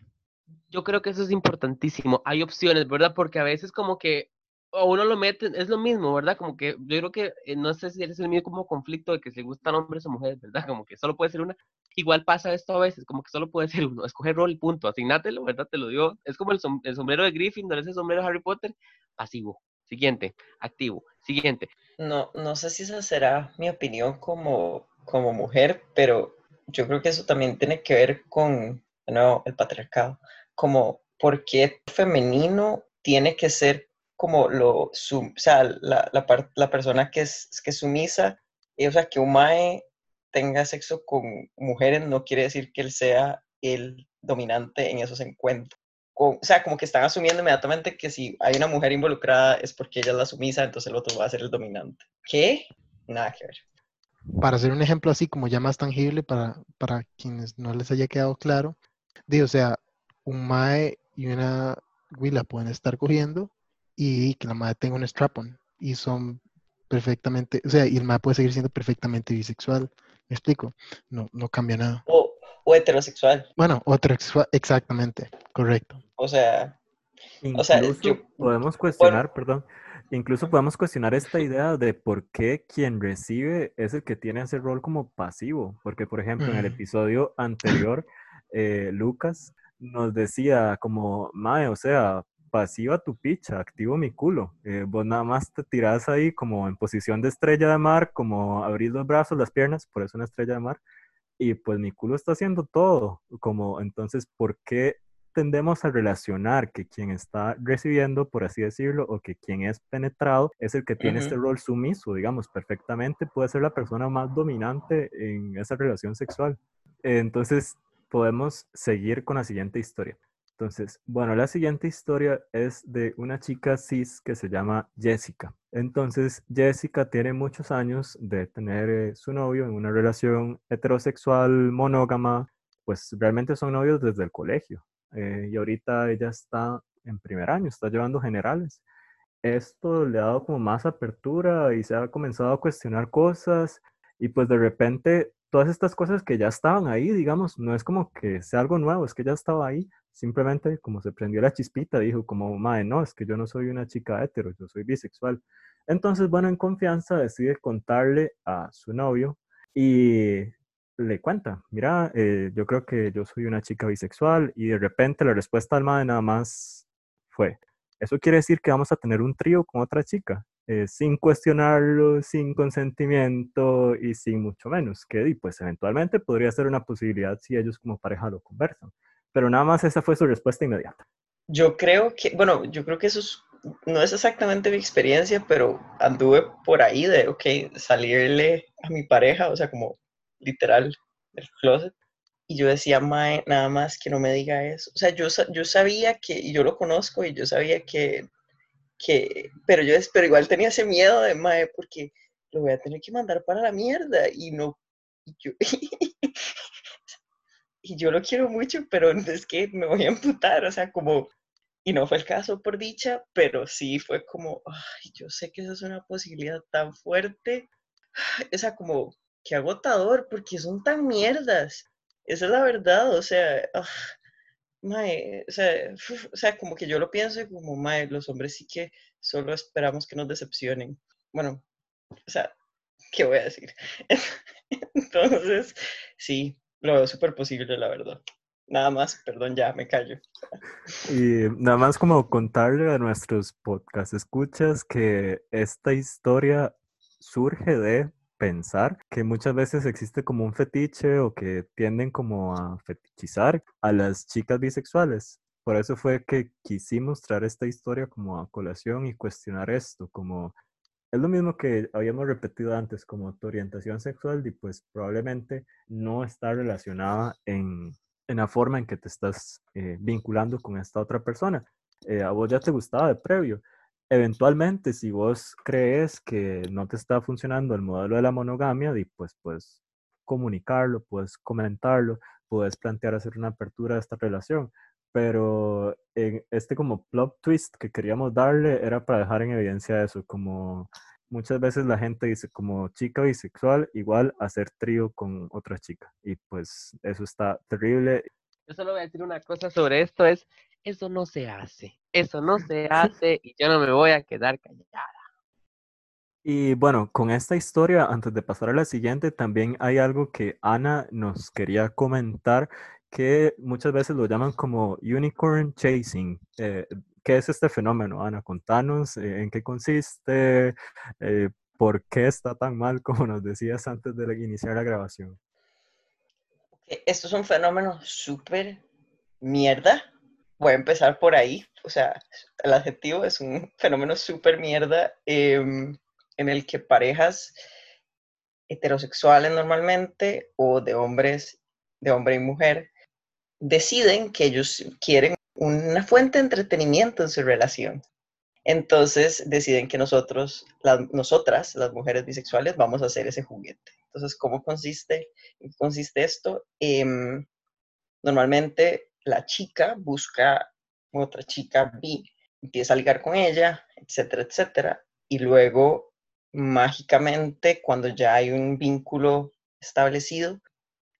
Yo creo que eso es importantísimo, hay opciones, ¿verdad? Porque a veces como que o uno lo mete, es lo mismo, ¿verdad? Como que yo creo que, eh, no sé si es el mismo como conflicto de que se gustan hombres o mujeres, ¿verdad? Como que solo puede ser una. Igual pasa esto a veces, como que solo puede ser uno, escoger rol, punto, asignátelo, ¿verdad? Te lo digo, es como el, el sombrero de Griffin, ese sombrero de Harry Potter, pasivo, Siguiente, activo. Siguiente. No, no sé si esa será mi opinión como, como mujer, pero yo creo que eso también tiene que ver con, nuevo, el patriarcado. Como, ¿por qué femenino tiene que ser como lo, su, o sea, la, la, la, persona que es, que sumisa? O sea, que un mae tenga sexo con mujeres no quiere decir que él sea el dominante en esos encuentros o sea, como que están asumiendo inmediatamente que si hay una mujer involucrada es porque ella es la sumisa, entonces el otro va a ser el dominante. ¿Qué? Nada que ver. Para hacer un ejemplo así como ya más tangible para, para quienes no les haya quedado claro, digo, o sea, un mae y una güey, la pueden estar cogiendo y que la madre tenga un strap-on y son perfectamente, o sea, y el madre puede seguir siendo perfectamente bisexual. ¿Me explico? No, no cambia nada. O, o heterosexual. Bueno, otra, exactamente, correcto. O sea, Incluso O sea, yo- podemos cuestionar, perdón, incluso podemos cuestionar esta idea de por qué quien recibe es el que tiene ese rol como pasivo. Porque, por ejemplo, en el Ujú. episodio anterior, eh, Lucas nos decía como, Mae, o sea, pasiva tu picha, activo mi culo. Eh, vos nada más te tirás ahí como en posición de estrella de mar, como abrís los brazos, las piernas, por eso una estrella de mar. Y pues mi culo está haciendo todo. Como, entonces, ¿por qué tendemos a relacionar que quien está recibiendo, por así decirlo, o que quien es penetrado es el que tiene este rol sumiso, digamos, perfectamente puede ser la persona más dominante en esa relación sexual. Entonces, podemos seguir con la siguiente historia. Entonces, bueno, la siguiente historia es de una chica cis que se llama Jessica. Entonces, Jessica tiene muchos años de tener eh, su novio en una relación heterosexual monógama, pues realmente son novios desde el colegio. Eh, y ahorita ella está en primer año, está llevando generales. Esto le ha dado como más apertura y se ha comenzado a cuestionar cosas y pues de repente todas estas cosas que ya estaban ahí, digamos, no es como que sea algo nuevo, es que ya estaba ahí, simplemente como se prendió la chispita, dijo como, madre, no, es que yo no soy una chica hetero, yo soy bisexual. Entonces, bueno, en confianza decide contarle a su novio y le cuenta, mira, eh, yo creo que yo soy una chica bisexual y de repente la respuesta del madre nada más fue, eso quiere decir que vamos a tener un trío con otra chica, eh, sin cuestionarlo, sin consentimiento y sin mucho menos, que pues eventualmente podría ser una posibilidad si ellos como pareja lo conversan. Pero nada más esa fue su respuesta inmediata. Yo creo que, bueno, yo creo que eso es- no es exactamente mi experiencia, pero anduve por ahí de, ok, salirle a mi pareja, o sea, como literal del closet. Y yo decía, mae, nada más que no me diga eso. O sea, yo, yo sabía que, y yo lo conozco, y yo sabía que, que, pero yo, pero igual tenía ese miedo de, mae, porque lo voy a tener que mandar para la mierda, y no, y yo, y yo lo quiero mucho, pero es que me voy a amputar, o sea, como, y no fue el caso por dicha, pero sí fue como, ay, yo sé que eso es una posibilidad tan fuerte, o sea, como, que agotador, porque son tan mierdas, esa es la verdad, o sea, ah, mae, o sea, o sea, como que yo lo pienso y como, mae, los hombres sí que solo esperamos que nos decepcionen. Bueno, o sea, ¿qué voy a decir? Entonces, sí, lo veo súper posible, la verdad. Nada más, perdón, ya me callo. Y nada más como contarle a nuestros podcast escuchas que esta historia surge de pensar que muchas veces existe como un fetiche o que tienden como a fetichizar a las chicas bisexuales. Por eso fue que quisimos traer esta historia como a colación y cuestionar esto, como es lo mismo que habíamos repetido antes, como tu orientación sexual y pues probablemente no está relacionada en, en la forma en que te estás eh, vinculando con esta otra persona. Eh, a vos ya te gustaba de previo. Eventualmente, si vos crees que no te está funcionando el modelo de la monogamia, pues puedes comunicarlo, puedes comentarlo, puedes plantear hacer una apertura a esta relación. Pero en este como plot twist que queríamos darle era para dejar en evidencia eso, como muchas veces la gente dice como chica bisexual igual hacer trío con otra chica. Y pues eso está terrible. Yo solo voy a decir una cosa sobre esto, es, eso no se hace, eso no se hace y yo no me voy a quedar callada. Y bueno, con esta historia, antes de pasar a la siguiente, también hay algo que Ana nos quería comentar, que muchas veces lo llaman como unicorn chasing. Eh, ¿Qué es este fenómeno, Ana? Contanos eh, en qué consiste, eh, por qué está tan mal, como nos decías antes de iniciar la grabación. Esto es un fenómeno súper mierda. Voy a empezar por ahí. O sea, el adjetivo es un fenómeno súper mierda em, en el que parejas heterosexuales normalmente o de hombres, de hombre y mujer, deciden que ellos quieren una fuente de entretenimiento en su relación. Entonces deciden que nosotros, nosotras, las mujeres bisexuales, vamos a hacer ese juguete. Entonces, ¿cómo consiste, consiste esto? Em, normalmente la chica busca otra chica bi, empieza a ligar con ella, etcétera, etcétera. Y luego, mágicamente, cuando ya hay un vínculo establecido,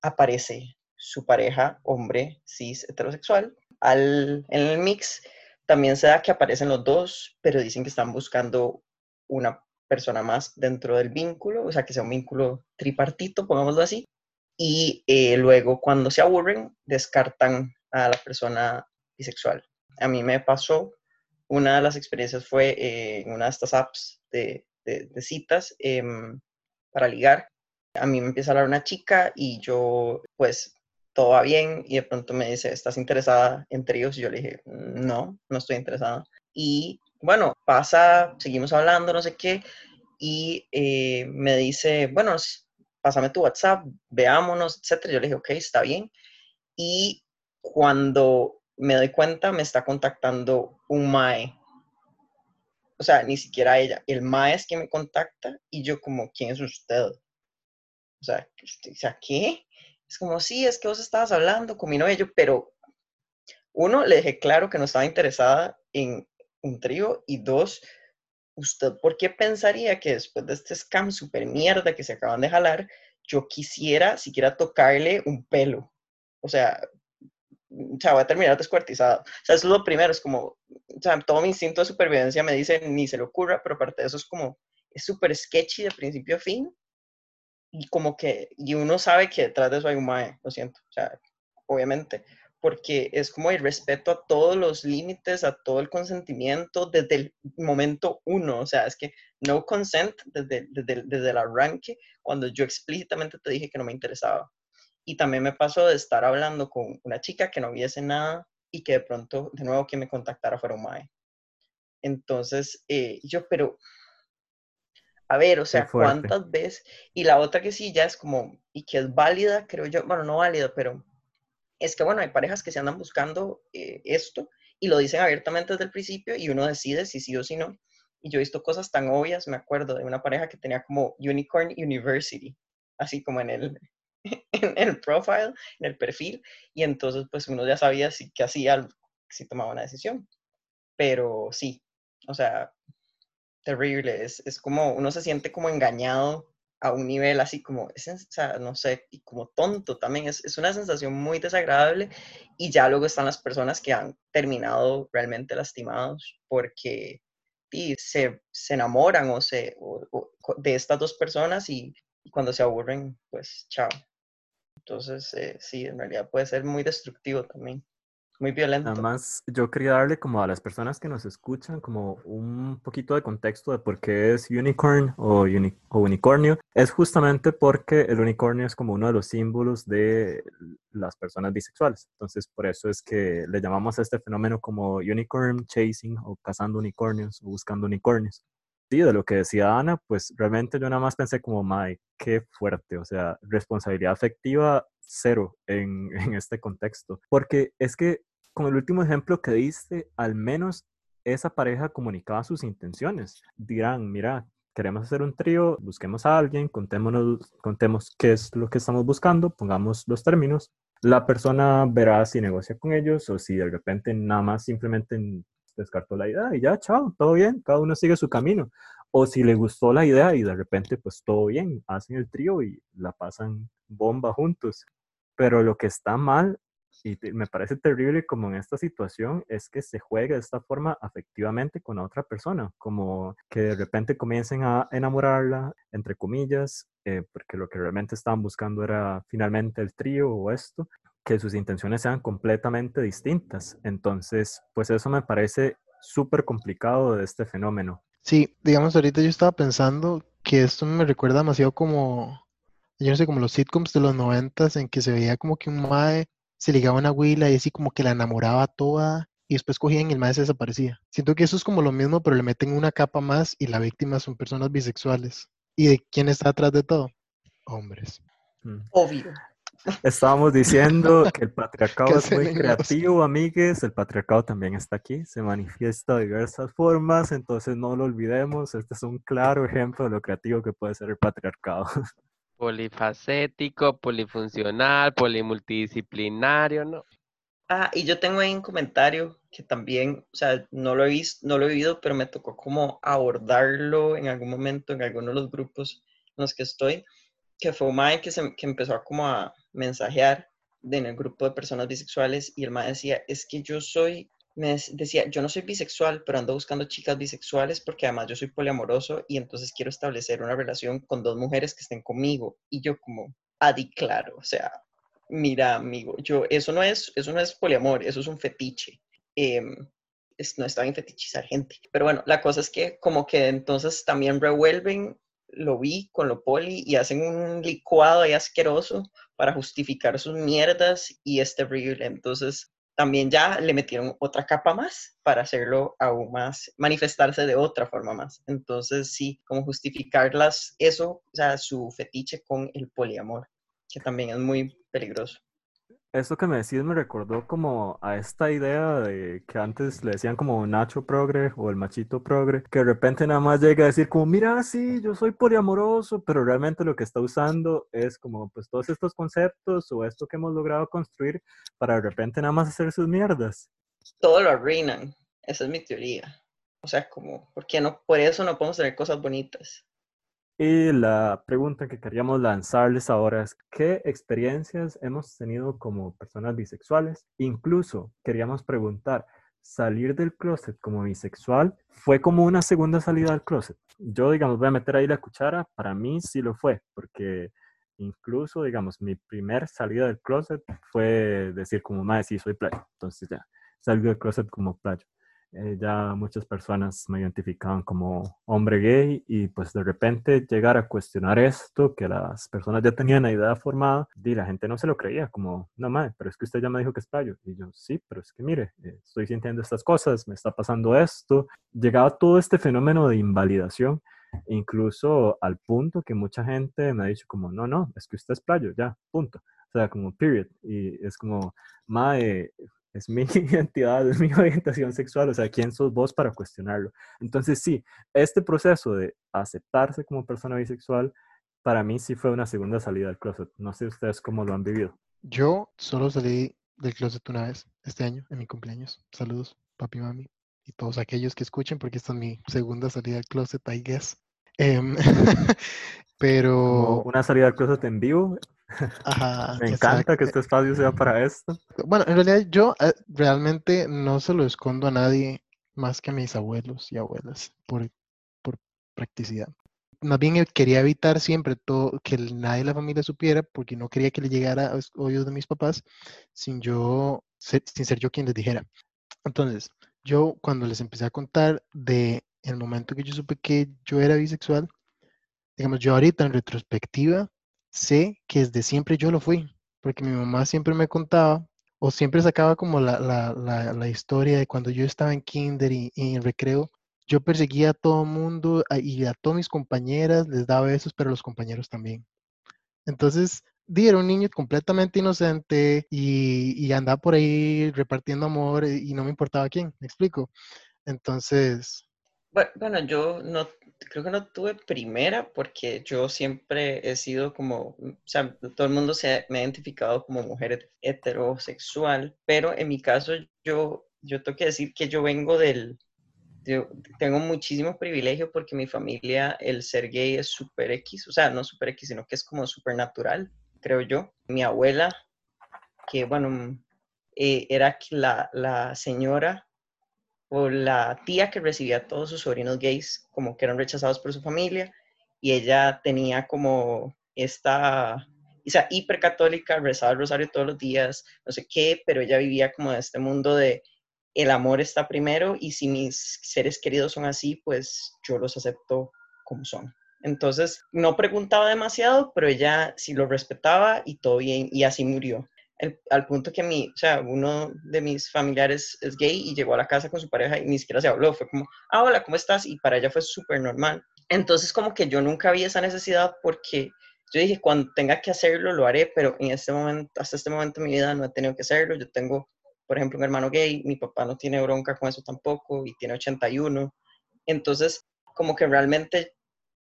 aparece su pareja, hombre, cis, heterosexual. Al, en el mix también se da que aparecen los dos, pero dicen que están buscando una persona más dentro del vínculo, o sea, que sea un vínculo tripartito, pongámoslo así. Y eh, luego, cuando se aburren, descartan a la persona bisexual. A mí me pasó, una de las experiencias fue eh, en una de estas apps de, citas em, para ligar. A mí me empieza a hablar una chica y yo, pues, todo va bien y de pronto me dice, ¿estás interesada en tríos? Y yo le dije, no, no estoy interesada. Y bueno, pasa, seguimos hablando, no sé qué, y eh, me dice, bueno, pásame tu WhatsApp, veámonos, etcétera. Yo le dije, ok, está bien. Y cuando me doy cuenta, me está contactando un MAE. O sea, ni siquiera ella. El MAE es quien me contacta y yo como, ¿quién es usted? O sea, o sea, ¿qué? Es como, sí, es que vos estabas hablando con mi novio, pero uno, le dejé claro que no estaba interesada en un trío y dos, ¿usted por qué pensaría que después de este scam super mierda que se acaban de jalar, yo quisiera siquiera tocarle un pelo? O sea, o sea, voy a terminar descuartizada. O sea, eso es lo primero, es como, o sea, todo mi instinto de supervivencia me dice, ni se le ocurra, pero aparte de eso es como, es súper sketchy de principio a fin. Y como que, y uno sabe que detrás de eso hay un mae, lo siento, o obviamente porque es como el respeto a todos los límites, a todo el consentimiento desde el momento uno, o sea, es que no consent desde, desde, desde el arranque, cuando yo explícitamente te dije que no me interesaba. Y también me pasó de estar hablando con una chica que no viese nada y que de pronto, de nuevo, que me contactara fuera un mae. Entonces, eh, yo, pero, a ver, o sea, ¿cuántas veces? Y la otra que sí, ya es como, y que es válida, creo yo, bueno, no válida, pero es que, bueno, hay parejas que se andan buscando eh, esto y lo dicen abiertamente desde el principio y uno decide si sí o si no. Y yo he visto cosas tan obvias, me acuerdo de una pareja que tenía como Unicorn University, así como en el, en el profile, en el perfil, y entonces pues uno ya sabía si qué hacía, si tomaba una decisión. Pero sí, o sea, terrible, es, es como uno se siente como engañado a un nivel así como, o sea, no sé, y como tonto también. Es, es, una sensación muy desagradable y ya luego están las personas que han terminado realmente lastimados porque y se, se enamoran o se, de estas dos personas y, cuando se aburren, pues chao. Entonces, eh, sí, en realidad puede ser muy destructivo también muy violento. Además, yo quería darle como a las personas que nos escuchan como un poquito de contexto de por qué es unicorn o, o, unicornio. Es justamente porque el unicornio es como uno de los símbolos de las personas bisexuales. Entonces, por eso es que le llamamos a este fenómeno como unicorn chasing o cazando unicornios o buscando unicornios. Sí, de lo que decía Ana, pues realmente yo nada más pensé como, Mike, qué fuerte, o sea, responsabilidad afectiva cero en, en, este contexto. Porque es que con el último ejemplo que diste, al menos esa pareja comunicaba sus intenciones. Dirán, mira, queremos hacer un trío, busquemos a alguien, contémonos, contemos qué es lo que estamos buscando, pongamos los términos. La persona verá si negocia con ellos o si de repente nada más simplemente descartó la idea y ya, chao, todo bien, cada uno sigue su camino. O si le gustó la idea y de repente pues todo bien, hacen el trío y la pasan bomba juntos. Pero lo que está mal y me parece terrible como en esta situación es que se juegue de esta forma afectivamente con otra persona, como que de repente comiencen a enamorarla, entre comillas, eh, porque lo que realmente estaban buscando era finalmente el trío o esto, que sus intenciones sean completamente distintas. Entonces, pues eso me parece súper complicado de este fenómeno. Sí, digamos, ahorita yo estaba pensando que esto me recuerda demasiado como, yo no sé, como los sitcoms de los noventas en que se veía como que un mae se ligaba a una huila y así como que la enamoraba toda y después cogían y el mae se desaparecía. Siento que eso es como lo mismo, pero le meten una capa más y la víctima son personas bisexuales. ¿Y de quién está atrás de todo? Hombres. Mm. Obvio. Estábamos diciendo que el patriarcado es muy creativo, amigues. El patriarcado también está aquí, se manifiesta de diversas formas, entonces no lo olvidemos. Este es un claro ejemplo de lo creativo que puede ser el patriarcado. Polifacético, polifuncional, polimultidisciplinario, ¿no? Ah, y yo tengo ahí un comentario que también, o sea, no lo he visto, no lo he vivido, pero me tocó como abordarlo en algún momento en alguno de los grupos en los que estoy, que fue un mae que, se, que empezó a como a mensajear en el grupo de personas bisexuales y el mae decía, es que yo soy, me decía, yo no soy bisexual, pero ando buscando chicas bisexuales porque además yo soy poliamoroso y entonces quiero establecer una relación con dos mujeres que estén conmigo. Y yo como, adi claro, o sea, mira, amigo, yo, eso no es, eso no es poliamor, eso es un fetiche. Em, es, no está bien fetichizar gente. Pero bueno, la cosa es que como que entonces también revuelven lo vi con lo poli y hacen un licuado ahí asqueroso para justificar sus mierdas y es terrible. Entonces también ya le metieron otra capa más para hacerlo aún más, manifestarse de otra forma más. Entonces sí, como justificarlas, eso, o sea, su fetiche con el poliamor, que también es muy peligroso. Eso que me decís me recordó como a esta idea de que antes le decían como Nacho Progre o el machito Progre, que de repente nada más llega a decir como, mira, sí, yo soy poliamoroso, pero realmente lo que está usando es como pues todos estos conceptos o esto que hemos logrado construir para de repente nada más hacer sus mierdas. Todo lo arruinan, esa es mi teoría. O sea, como, ¿por qué no? Por eso no podemos tener cosas bonitas. Y la pregunta que queríamos lanzarles ahora es, ¿qué experiencias hemos tenido como personas bisexuales? Incluso queríamos preguntar, ¿salir del closet como bisexual fue como una segunda salida del closet? Yo, digamos, voy a meter ahí la cuchara, para mí sí lo fue, porque incluso, digamos, mi primer salida del closet fue decir como, madre, sí, soy playo. Entonces ya, salí del closet como playo. Eh, ya muchas personas me identificaban como hombre gay y pues de repente llegar a cuestionar esto, que las personas ya tenían la idea formada, y la gente no se lo creía, como, no madre, pero es que usted ya me dijo que es playo. Y yo, sí, pero es que mire, eh, estoy sintiendo estas cosas, me está pasando esto. Llegaba todo este fenómeno de invalidación, incluso al punto que mucha gente me ha dicho como, no, no, es que usted es playo, ya, punto. O sea, como period. Y es como, madre, es mi identidad, es mi orientación sexual, o sea, ¿quién sos vos para cuestionarlo? Entonces, sí, este proceso de aceptarse como persona bisexual, para mí sí fue una segunda salida del closet. No sé ustedes cómo lo han vivido. Yo solo salí del closet una vez este año, en mi cumpleaños. Saludos, papi, mami, y todos aquellos que escuchen, porque esta es mi segunda salida del closet, I guess. Em, pero... una salida del closet en vivo. Ajá, Me encanta que este espacio sea para esto. Bueno, en realidad yo eh, realmente no se lo escondo a nadie más que a mis abuelos y abuelas por, por practicidad. Más bien eh, quería evitar siempre todo, que nadie de la familia supiera porque no quería que le llegara a oídos de mis papás sin yo sin ser yo quien les dijera. Entonces, yo cuando les empecé a contar de el momento que yo supe que yo era bisexual, digamos, yo ahorita en retrospectiva sé que desde siempre yo lo fui, porque mi mamá siempre me contaba o siempre sacaba como la, la, la, historia de cuando yo estaba en kinder y, en recreo, yo perseguía a todo mundo y a todas mis compañeras les daba besos, pero a los compañeros también. Entonces, di, era un niño completamente inocente y, y andaba por ahí repartiendo amor y no me importaba quién, me explico. Entonces... Bueno, yo no, creo que no tuve primera porque yo siempre he sido como, o sea, todo el mundo se me ha identificado como mujer heterosexual, pero en mi caso yo, yo tengo que decir que yo vengo del, yo tengo muchísimo privilegio porque mi familia, el ser gay es super X, o sea, no super X, sino que es como super natural, creo yo. Mi abuela, que bueno, eh, era la, la señora o la tía que recibía a todos sus sobrinos gays como que eran rechazados por su familia y ella tenía como esta, o sea, hipercatólica, rezaba el rosario todos los días, no sé qué, pero ella vivía como en este mundo de el amor está primero y si mis seres queridos son así, pues yo los acepto como son. Entonces, no preguntaba demasiado, pero ella sí lo respetaba y todo bien, y así murió al punto que mi, o uno de mis familiares es gay y llegó a la casa con su pareja y ni siquiera se habló, fue como, ah, hola, ¿cómo estás? Y para ella fue súper normal. Entonces como que yo nunca vi esa necesidad porque yo dije, cuando tenga que hacerlo, lo haré, pero en este momento, hasta este momento de mi vida no he tenido que hacerlo. Yo tengo, por ejemplo, un hermano gay, mi papá no tiene bronca con eso tampoco y tiene 81. Entonces, como que realmente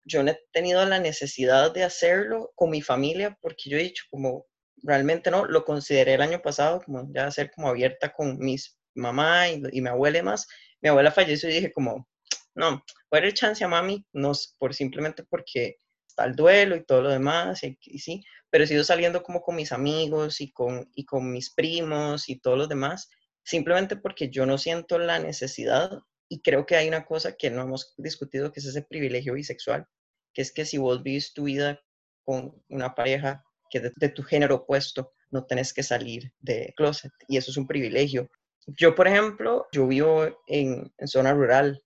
yo no he tenido la necesidad de hacerlo con mi familia porque yo he dicho como, realmente no, lo consideré el año pasado como ya ser como abierta con mis mamá y, y mi abuela y más. Mi abuela falleció y dije como, no, voy a dar chance a mami, no, por simplemente porque está el duelo y todo lo demás, y, y sí, pero he sido saliendo como con mis amigos y con, y con mis primos y todos los demás, simplemente porque yo no siento la necesidad y creo que hay una cosa que no hemos discutido, que es ese privilegio bisexual, que es que si vos vivís tu vida con una pareja de, tu género opuesto, no tenés que salir de closet y eso es un privilegio. Yo, por ejemplo, yo vivo en, en zona rural,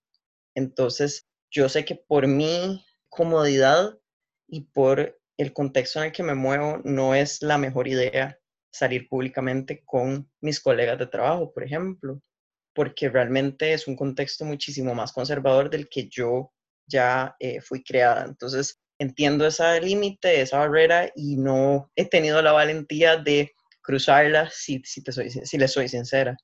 entonces yo sé que por mi comodidad y por el contexto en el que me muevo, no es la mejor idea salir públicamente con mis colegas de trabajo, por ejemplo, porque realmente es un contexto muchísimo más conservador del que yo ya eh, fui creada. Entonces, entiendo ese límite, esa barrera y no he tenido la valentía de cruzarla si, si, te soy, si les soy sincera.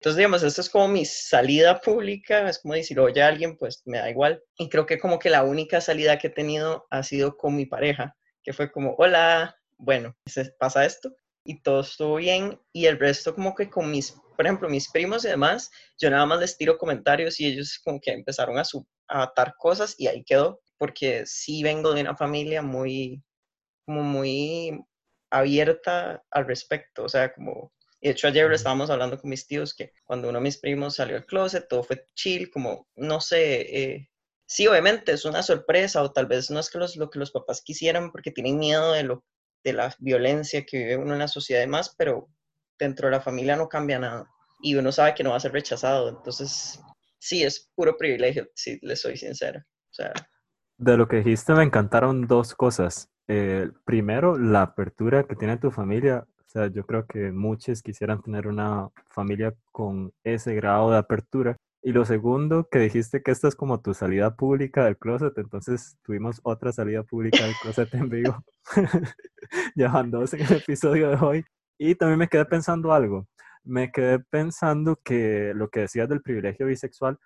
Entonces, digamos, esta es como mi salida pública, es como decir, oye alguien, pues me da igual. Y creo que como que la única salida que he tenido ha sido con mi pareja, que fue como, hola, bueno, pasa esto y todo estuvo bien. Y el resto como que con mis, por ejemplo, mis primos y demás, yo nada más les tiro comentarios y ellos como que empezaron a, su, a atar cosas y ahí quedó, porque sí vengo de una familia muy, como muy abierta al respecto, o sea, como de hecho, ayer estábamos hablando con mis tíos que cuando uno de mis primos salió del closet, todo fue chill, como, no sé, eh, sí, obviamente es una sorpresa o tal vez no es que los, lo que los papás quisieran porque tienen miedo de, lo, de la violencia que vive uno en la sociedad y demás, pero dentro de la familia no cambia nada y uno sabe que no va a ser rechazado. Entonces, sí, es puro privilegio, si les soy sincera. O sea, de lo que dijiste me encantaron dos cosas. Eh, primero, la apertura que tiene tu familia sea, yo creo que muchos quisieran tener una familia con ese grado de apertura. Y lo segundo, que dijiste que esta es como tu salida pública del closet, entonces tuvimos otra salida pública del closet en vivo. Llevan dos en el episodio de hoy. Y también me quedé pensando algo. Me quedé pensando que lo que decías del privilegio bisexual,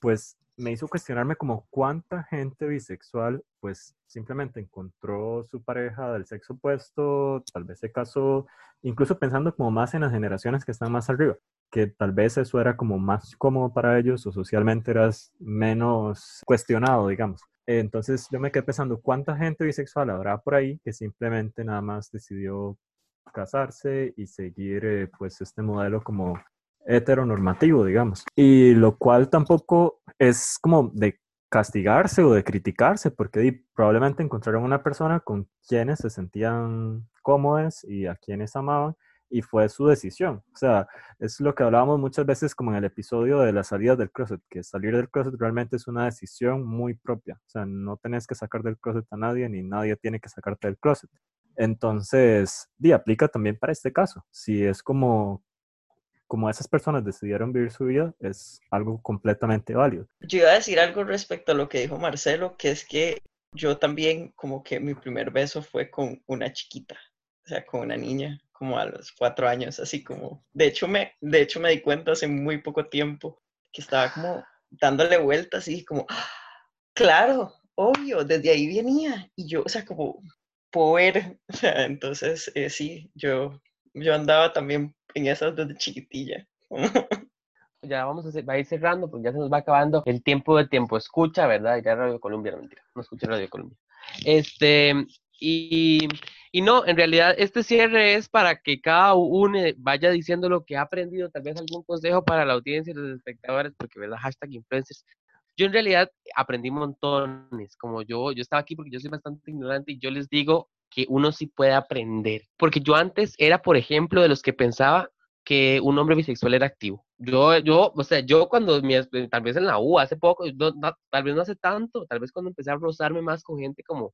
pues me hizo cuestionarme como cuánta gente bisexual pues simplemente encontró su pareja del sexo opuesto, tal vez se casó, incluso pensando como más en las generaciones que están más arriba, que tal vez eso era como más cómodo para ellos o socialmente eras menos cuestionado, digamos. Entonces yo me quedé pensando cuánta gente bisexual habrá por ahí que simplemente nada más decidió casarse y seguir eh, pues este modelo como heteronormativo, digamos. Y lo cual tampoco es como de castigarse o de criticarse, porque probablemente encontraron una persona con quienes se sentían cómodos y a quienes amaban, y fue su decisión. O sea, es lo que hablábamos muchas veces como en el episodio de la salida del closet, que salir del closet realmente es una decisión muy propia. O sea, no tenés que sacar del closet a nadie, ni nadie tiene que sacarte del closet. Entonces, di, aplica también para este caso. Si es como como esas personas decidieron vivir su vida, es algo completamente válido. Yo iba a decir algo respecto a lo que dijo Marcelo, que es que yo también como que mi primer beso fue con una chiquita, o sea, con una niña, como a los cuatro años, así como, de hecho me, de hecho me di cuenta hace muy poco tiempo que estaba como dándole vueltas y como, ¡Ah! claro, obvio, desde ahí venía, y yo, o sea, como poder, o sea, entonces eh, sí, yo, yo andaba también en esas desde chiquitilla. ya vamos a, va a ir cerrando, porque ya se nos va acabando el tiempo de tiempo. Escucha, ¿verdad? Ya Radio Colombia, no mentira, no escucha Radio Colombia. Este, y, y, no, en realidad este cierre es para que cada uno vaya diciendo lo que ha aprendido, tal vez algún consejo para la audiencia y los espectadores, porque, ¿verdad? Hashtag influencers. Yo en realidad aprendí montones, como yo, yo estaba aquí porque yo soy bastante ignorante y yo les digo que uno sí puede aprender. Porque yo antes era, por ejemplo, de los que pensaba que un hombre bisexual era activo. Yo, yo, o sea, yo cuando, tal vez en la U, hace poco, tal vez no hace tanto, tal vez cuando empecé a rozarme más con gente como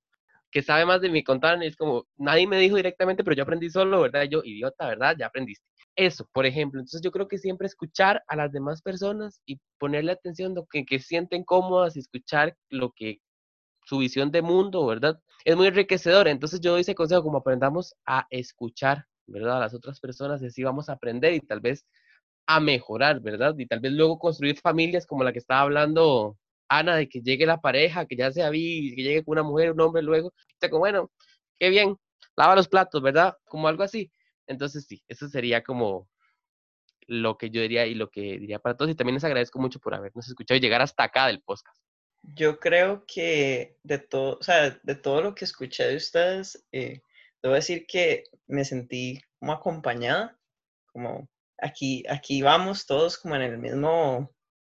que sabe más de mi contar, es como, nadie me dijo directamente, pero yo aprendí solo, ¿verdad? Yo, idiota, ¿verdad? Ya aprendiste. Eso, por ejemplo. Entonces yo creo que siempre escuchar a las demás personas y ponerle atención a lo que, que sienten cómodas y escuchar lo que su visión de mundo, ¿verdad? Es muy enriquecedor. Entonces yo doy ese consejo como aprendamos a escuchar, ¿verdad? A las otras personas y así vamos a aprender y tal vez a mejorar, ¿verdad? Y tal vez luego construir familias como la que estaba hablando Ana, de que llegue la pareja, que ya sea vi, que llegue con una mujer, un hombre luego. O sea, como, bueno, qué bien, lava los platos, ¿verdad? Como algo así. Entonces sí, eso sería como lo que yo diría y lo que diría para todos. Y también les agradezco mucho por habernos escuchado y llegar hasta acá del podcast. Yo creo que de todo, o sea, de todo lo que escuché de ustedes, eh, debo decir que me sentí como acompañada, como aquí, aquí vamos todos como en el mismo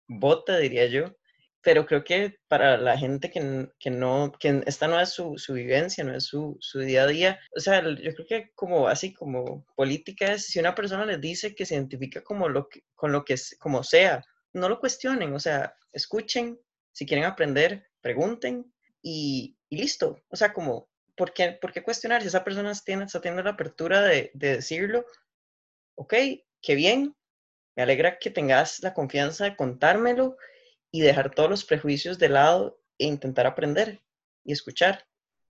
bote, diría yo. Pero creo que para la gente que, que no, que esta no es su, su vivencia, no es su, su, día a día, o sea, yo creo que como así como política es, si una persona les dice que se identifica como lo que, con lo que como sea, no lo cuestionen, o sea, escuchen, si quieren aprender, pregunten y, y listo. O sea, como, ¿por qué, ¿por qué cuestionar si esa persona tiene, está teniendo la apertura de, de decirlo? Ok, qué bien, me alegra que tengas la confianza de contármelo y dejar todos los prejuicios de lado e intentar aprender y escuchar.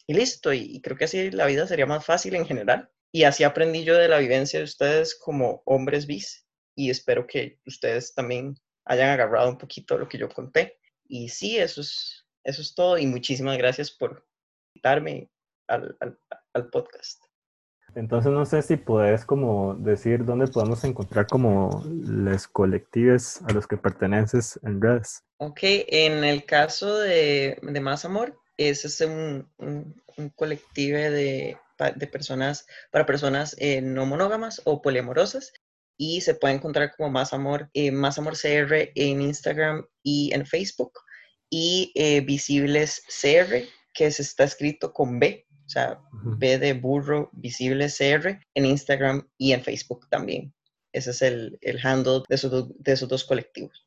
Y listo, y, creo que así la vida sería más fácil en general. Y así aprendí yo de la vivencia de ustedes como hombres bis y espero que ustedes también hayan agarrado un poquito lo que yo conté. Y sí, eso es, eso es todo y muchísimas gracias por invitarme al, al, al podcast. Entonces no sé si puedes como decir dónde podemos encontrar como los colectivos a los que perteneces en redes. Ok, en el caso de, de Más Amor, ese es un, un, un colectivo de, de, personas, para personas eh, no monógamas o poliamorosas y se puede encontrar como Más Amor, eh, Más Amor CR en Instagram y en Facebook y eh, Visibles CR, que se está escrito con B, o sea, B de burro visible CR en Instagram y en Facebook también. Ese es el, el handle de esos, de esos dos colectivos.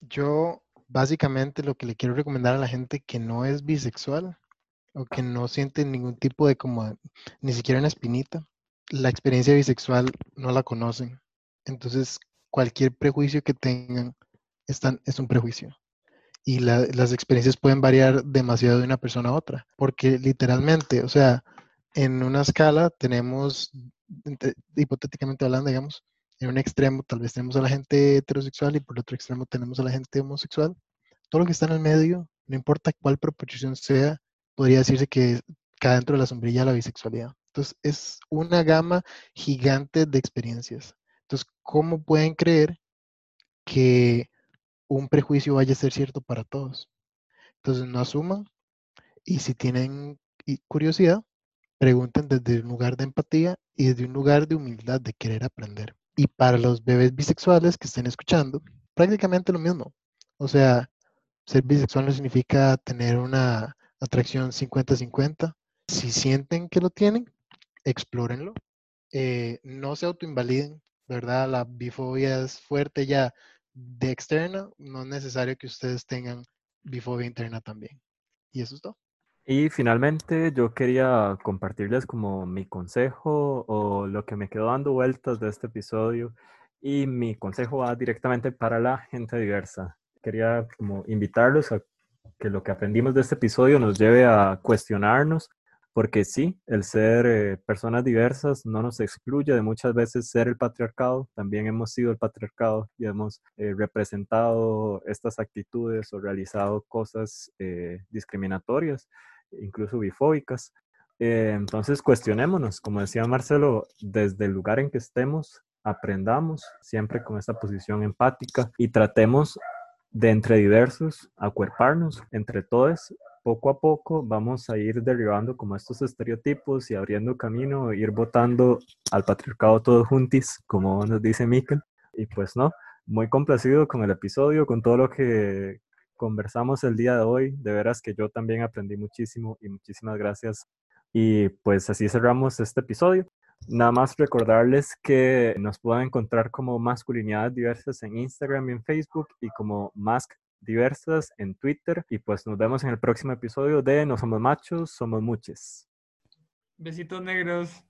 Yo básicamente lo que le quiero recomendar a la gente que no es bisexual o que no siente ningún tipo de como, ni siquiera una espinita, la experiencia bisexual no la conocen. Entonces, cualquier prejuicio que tengan es un prejuicio y la, las experiencias pueden variar demasiado de una persona a otra, porque literalmente, o sea, en una escala tenemos, hipotéticamente hablando, digamos, en un extremo tal vez tenemos a la gente heterosexual y por el otro extremo tenemos a la gente homosexual. Todo lo que está en el medio, no importa cuál proporción sea, podría decirse que cae dentro de la sombrilla de la bisexualidad. Entonces, es una gama gigante de experiencias. Entonces, ¿cómo pueden creer que un prejuicio vaya a ser cierto para todos. Entonces no asuman y si tienen curiosidad, pregunten desde un lugar de empatía y desde un lugar de humildad de querer aprender. Y para los bebés bisexuales que estén escuchando, prácticamente lo mismo. O sea, ser bisexual no significa tener una atracción 50-50. Si sienten que lo tienen, explórenlo. Eh, no se autoinvaliden, ¿verdad? La bifobia es fuerte ya de externa, no es necesario que ustedes tengan bifobia interna también. Y eso es todo. Y finalmente yo quería compartirles como mi consejo o lo que me quedó dando vueltas de este episodio. Y mi consejo va directamente para la gente diversa. Quería como invitarlos a que lo que aprendimos de este episodio nos lleve a cuestionarnos porque sí, el ser eh, personas diversas no nos excluye de muchas veces ser el patriarcado, también hemos sido el patriarcado y hemos eh, representado estas actitudes o realizado cosas eh, discriminatorias, incluso bifóbicas. entonces, cuestionémonos, como decía Marcelo, desde el lugar en que estemos, aprendamos siempre con esta posición empática y tratemos de entre diversos acuerparnos entre todos poco a poco vamos a ir derribando como estos estereotipos y abriendo camino, ir votando al patriarcado todos juntis, como nos dice Mikel. Y pues no, muy complacido con el episodio, con todo lo que conversamos el día de hoy. De veras que yo también aprendí muchísimo y muchísimas gracias. Y pues así cerramos este episodio. Nada más recordarles que nos pueden encontrar como masculinidades diversas en Instagram y en Facebook y como Mask diversas en Twitter. Y pues nos vemos en el próximo episodio de No Somos Machos, Somos Muches. Besitos negros.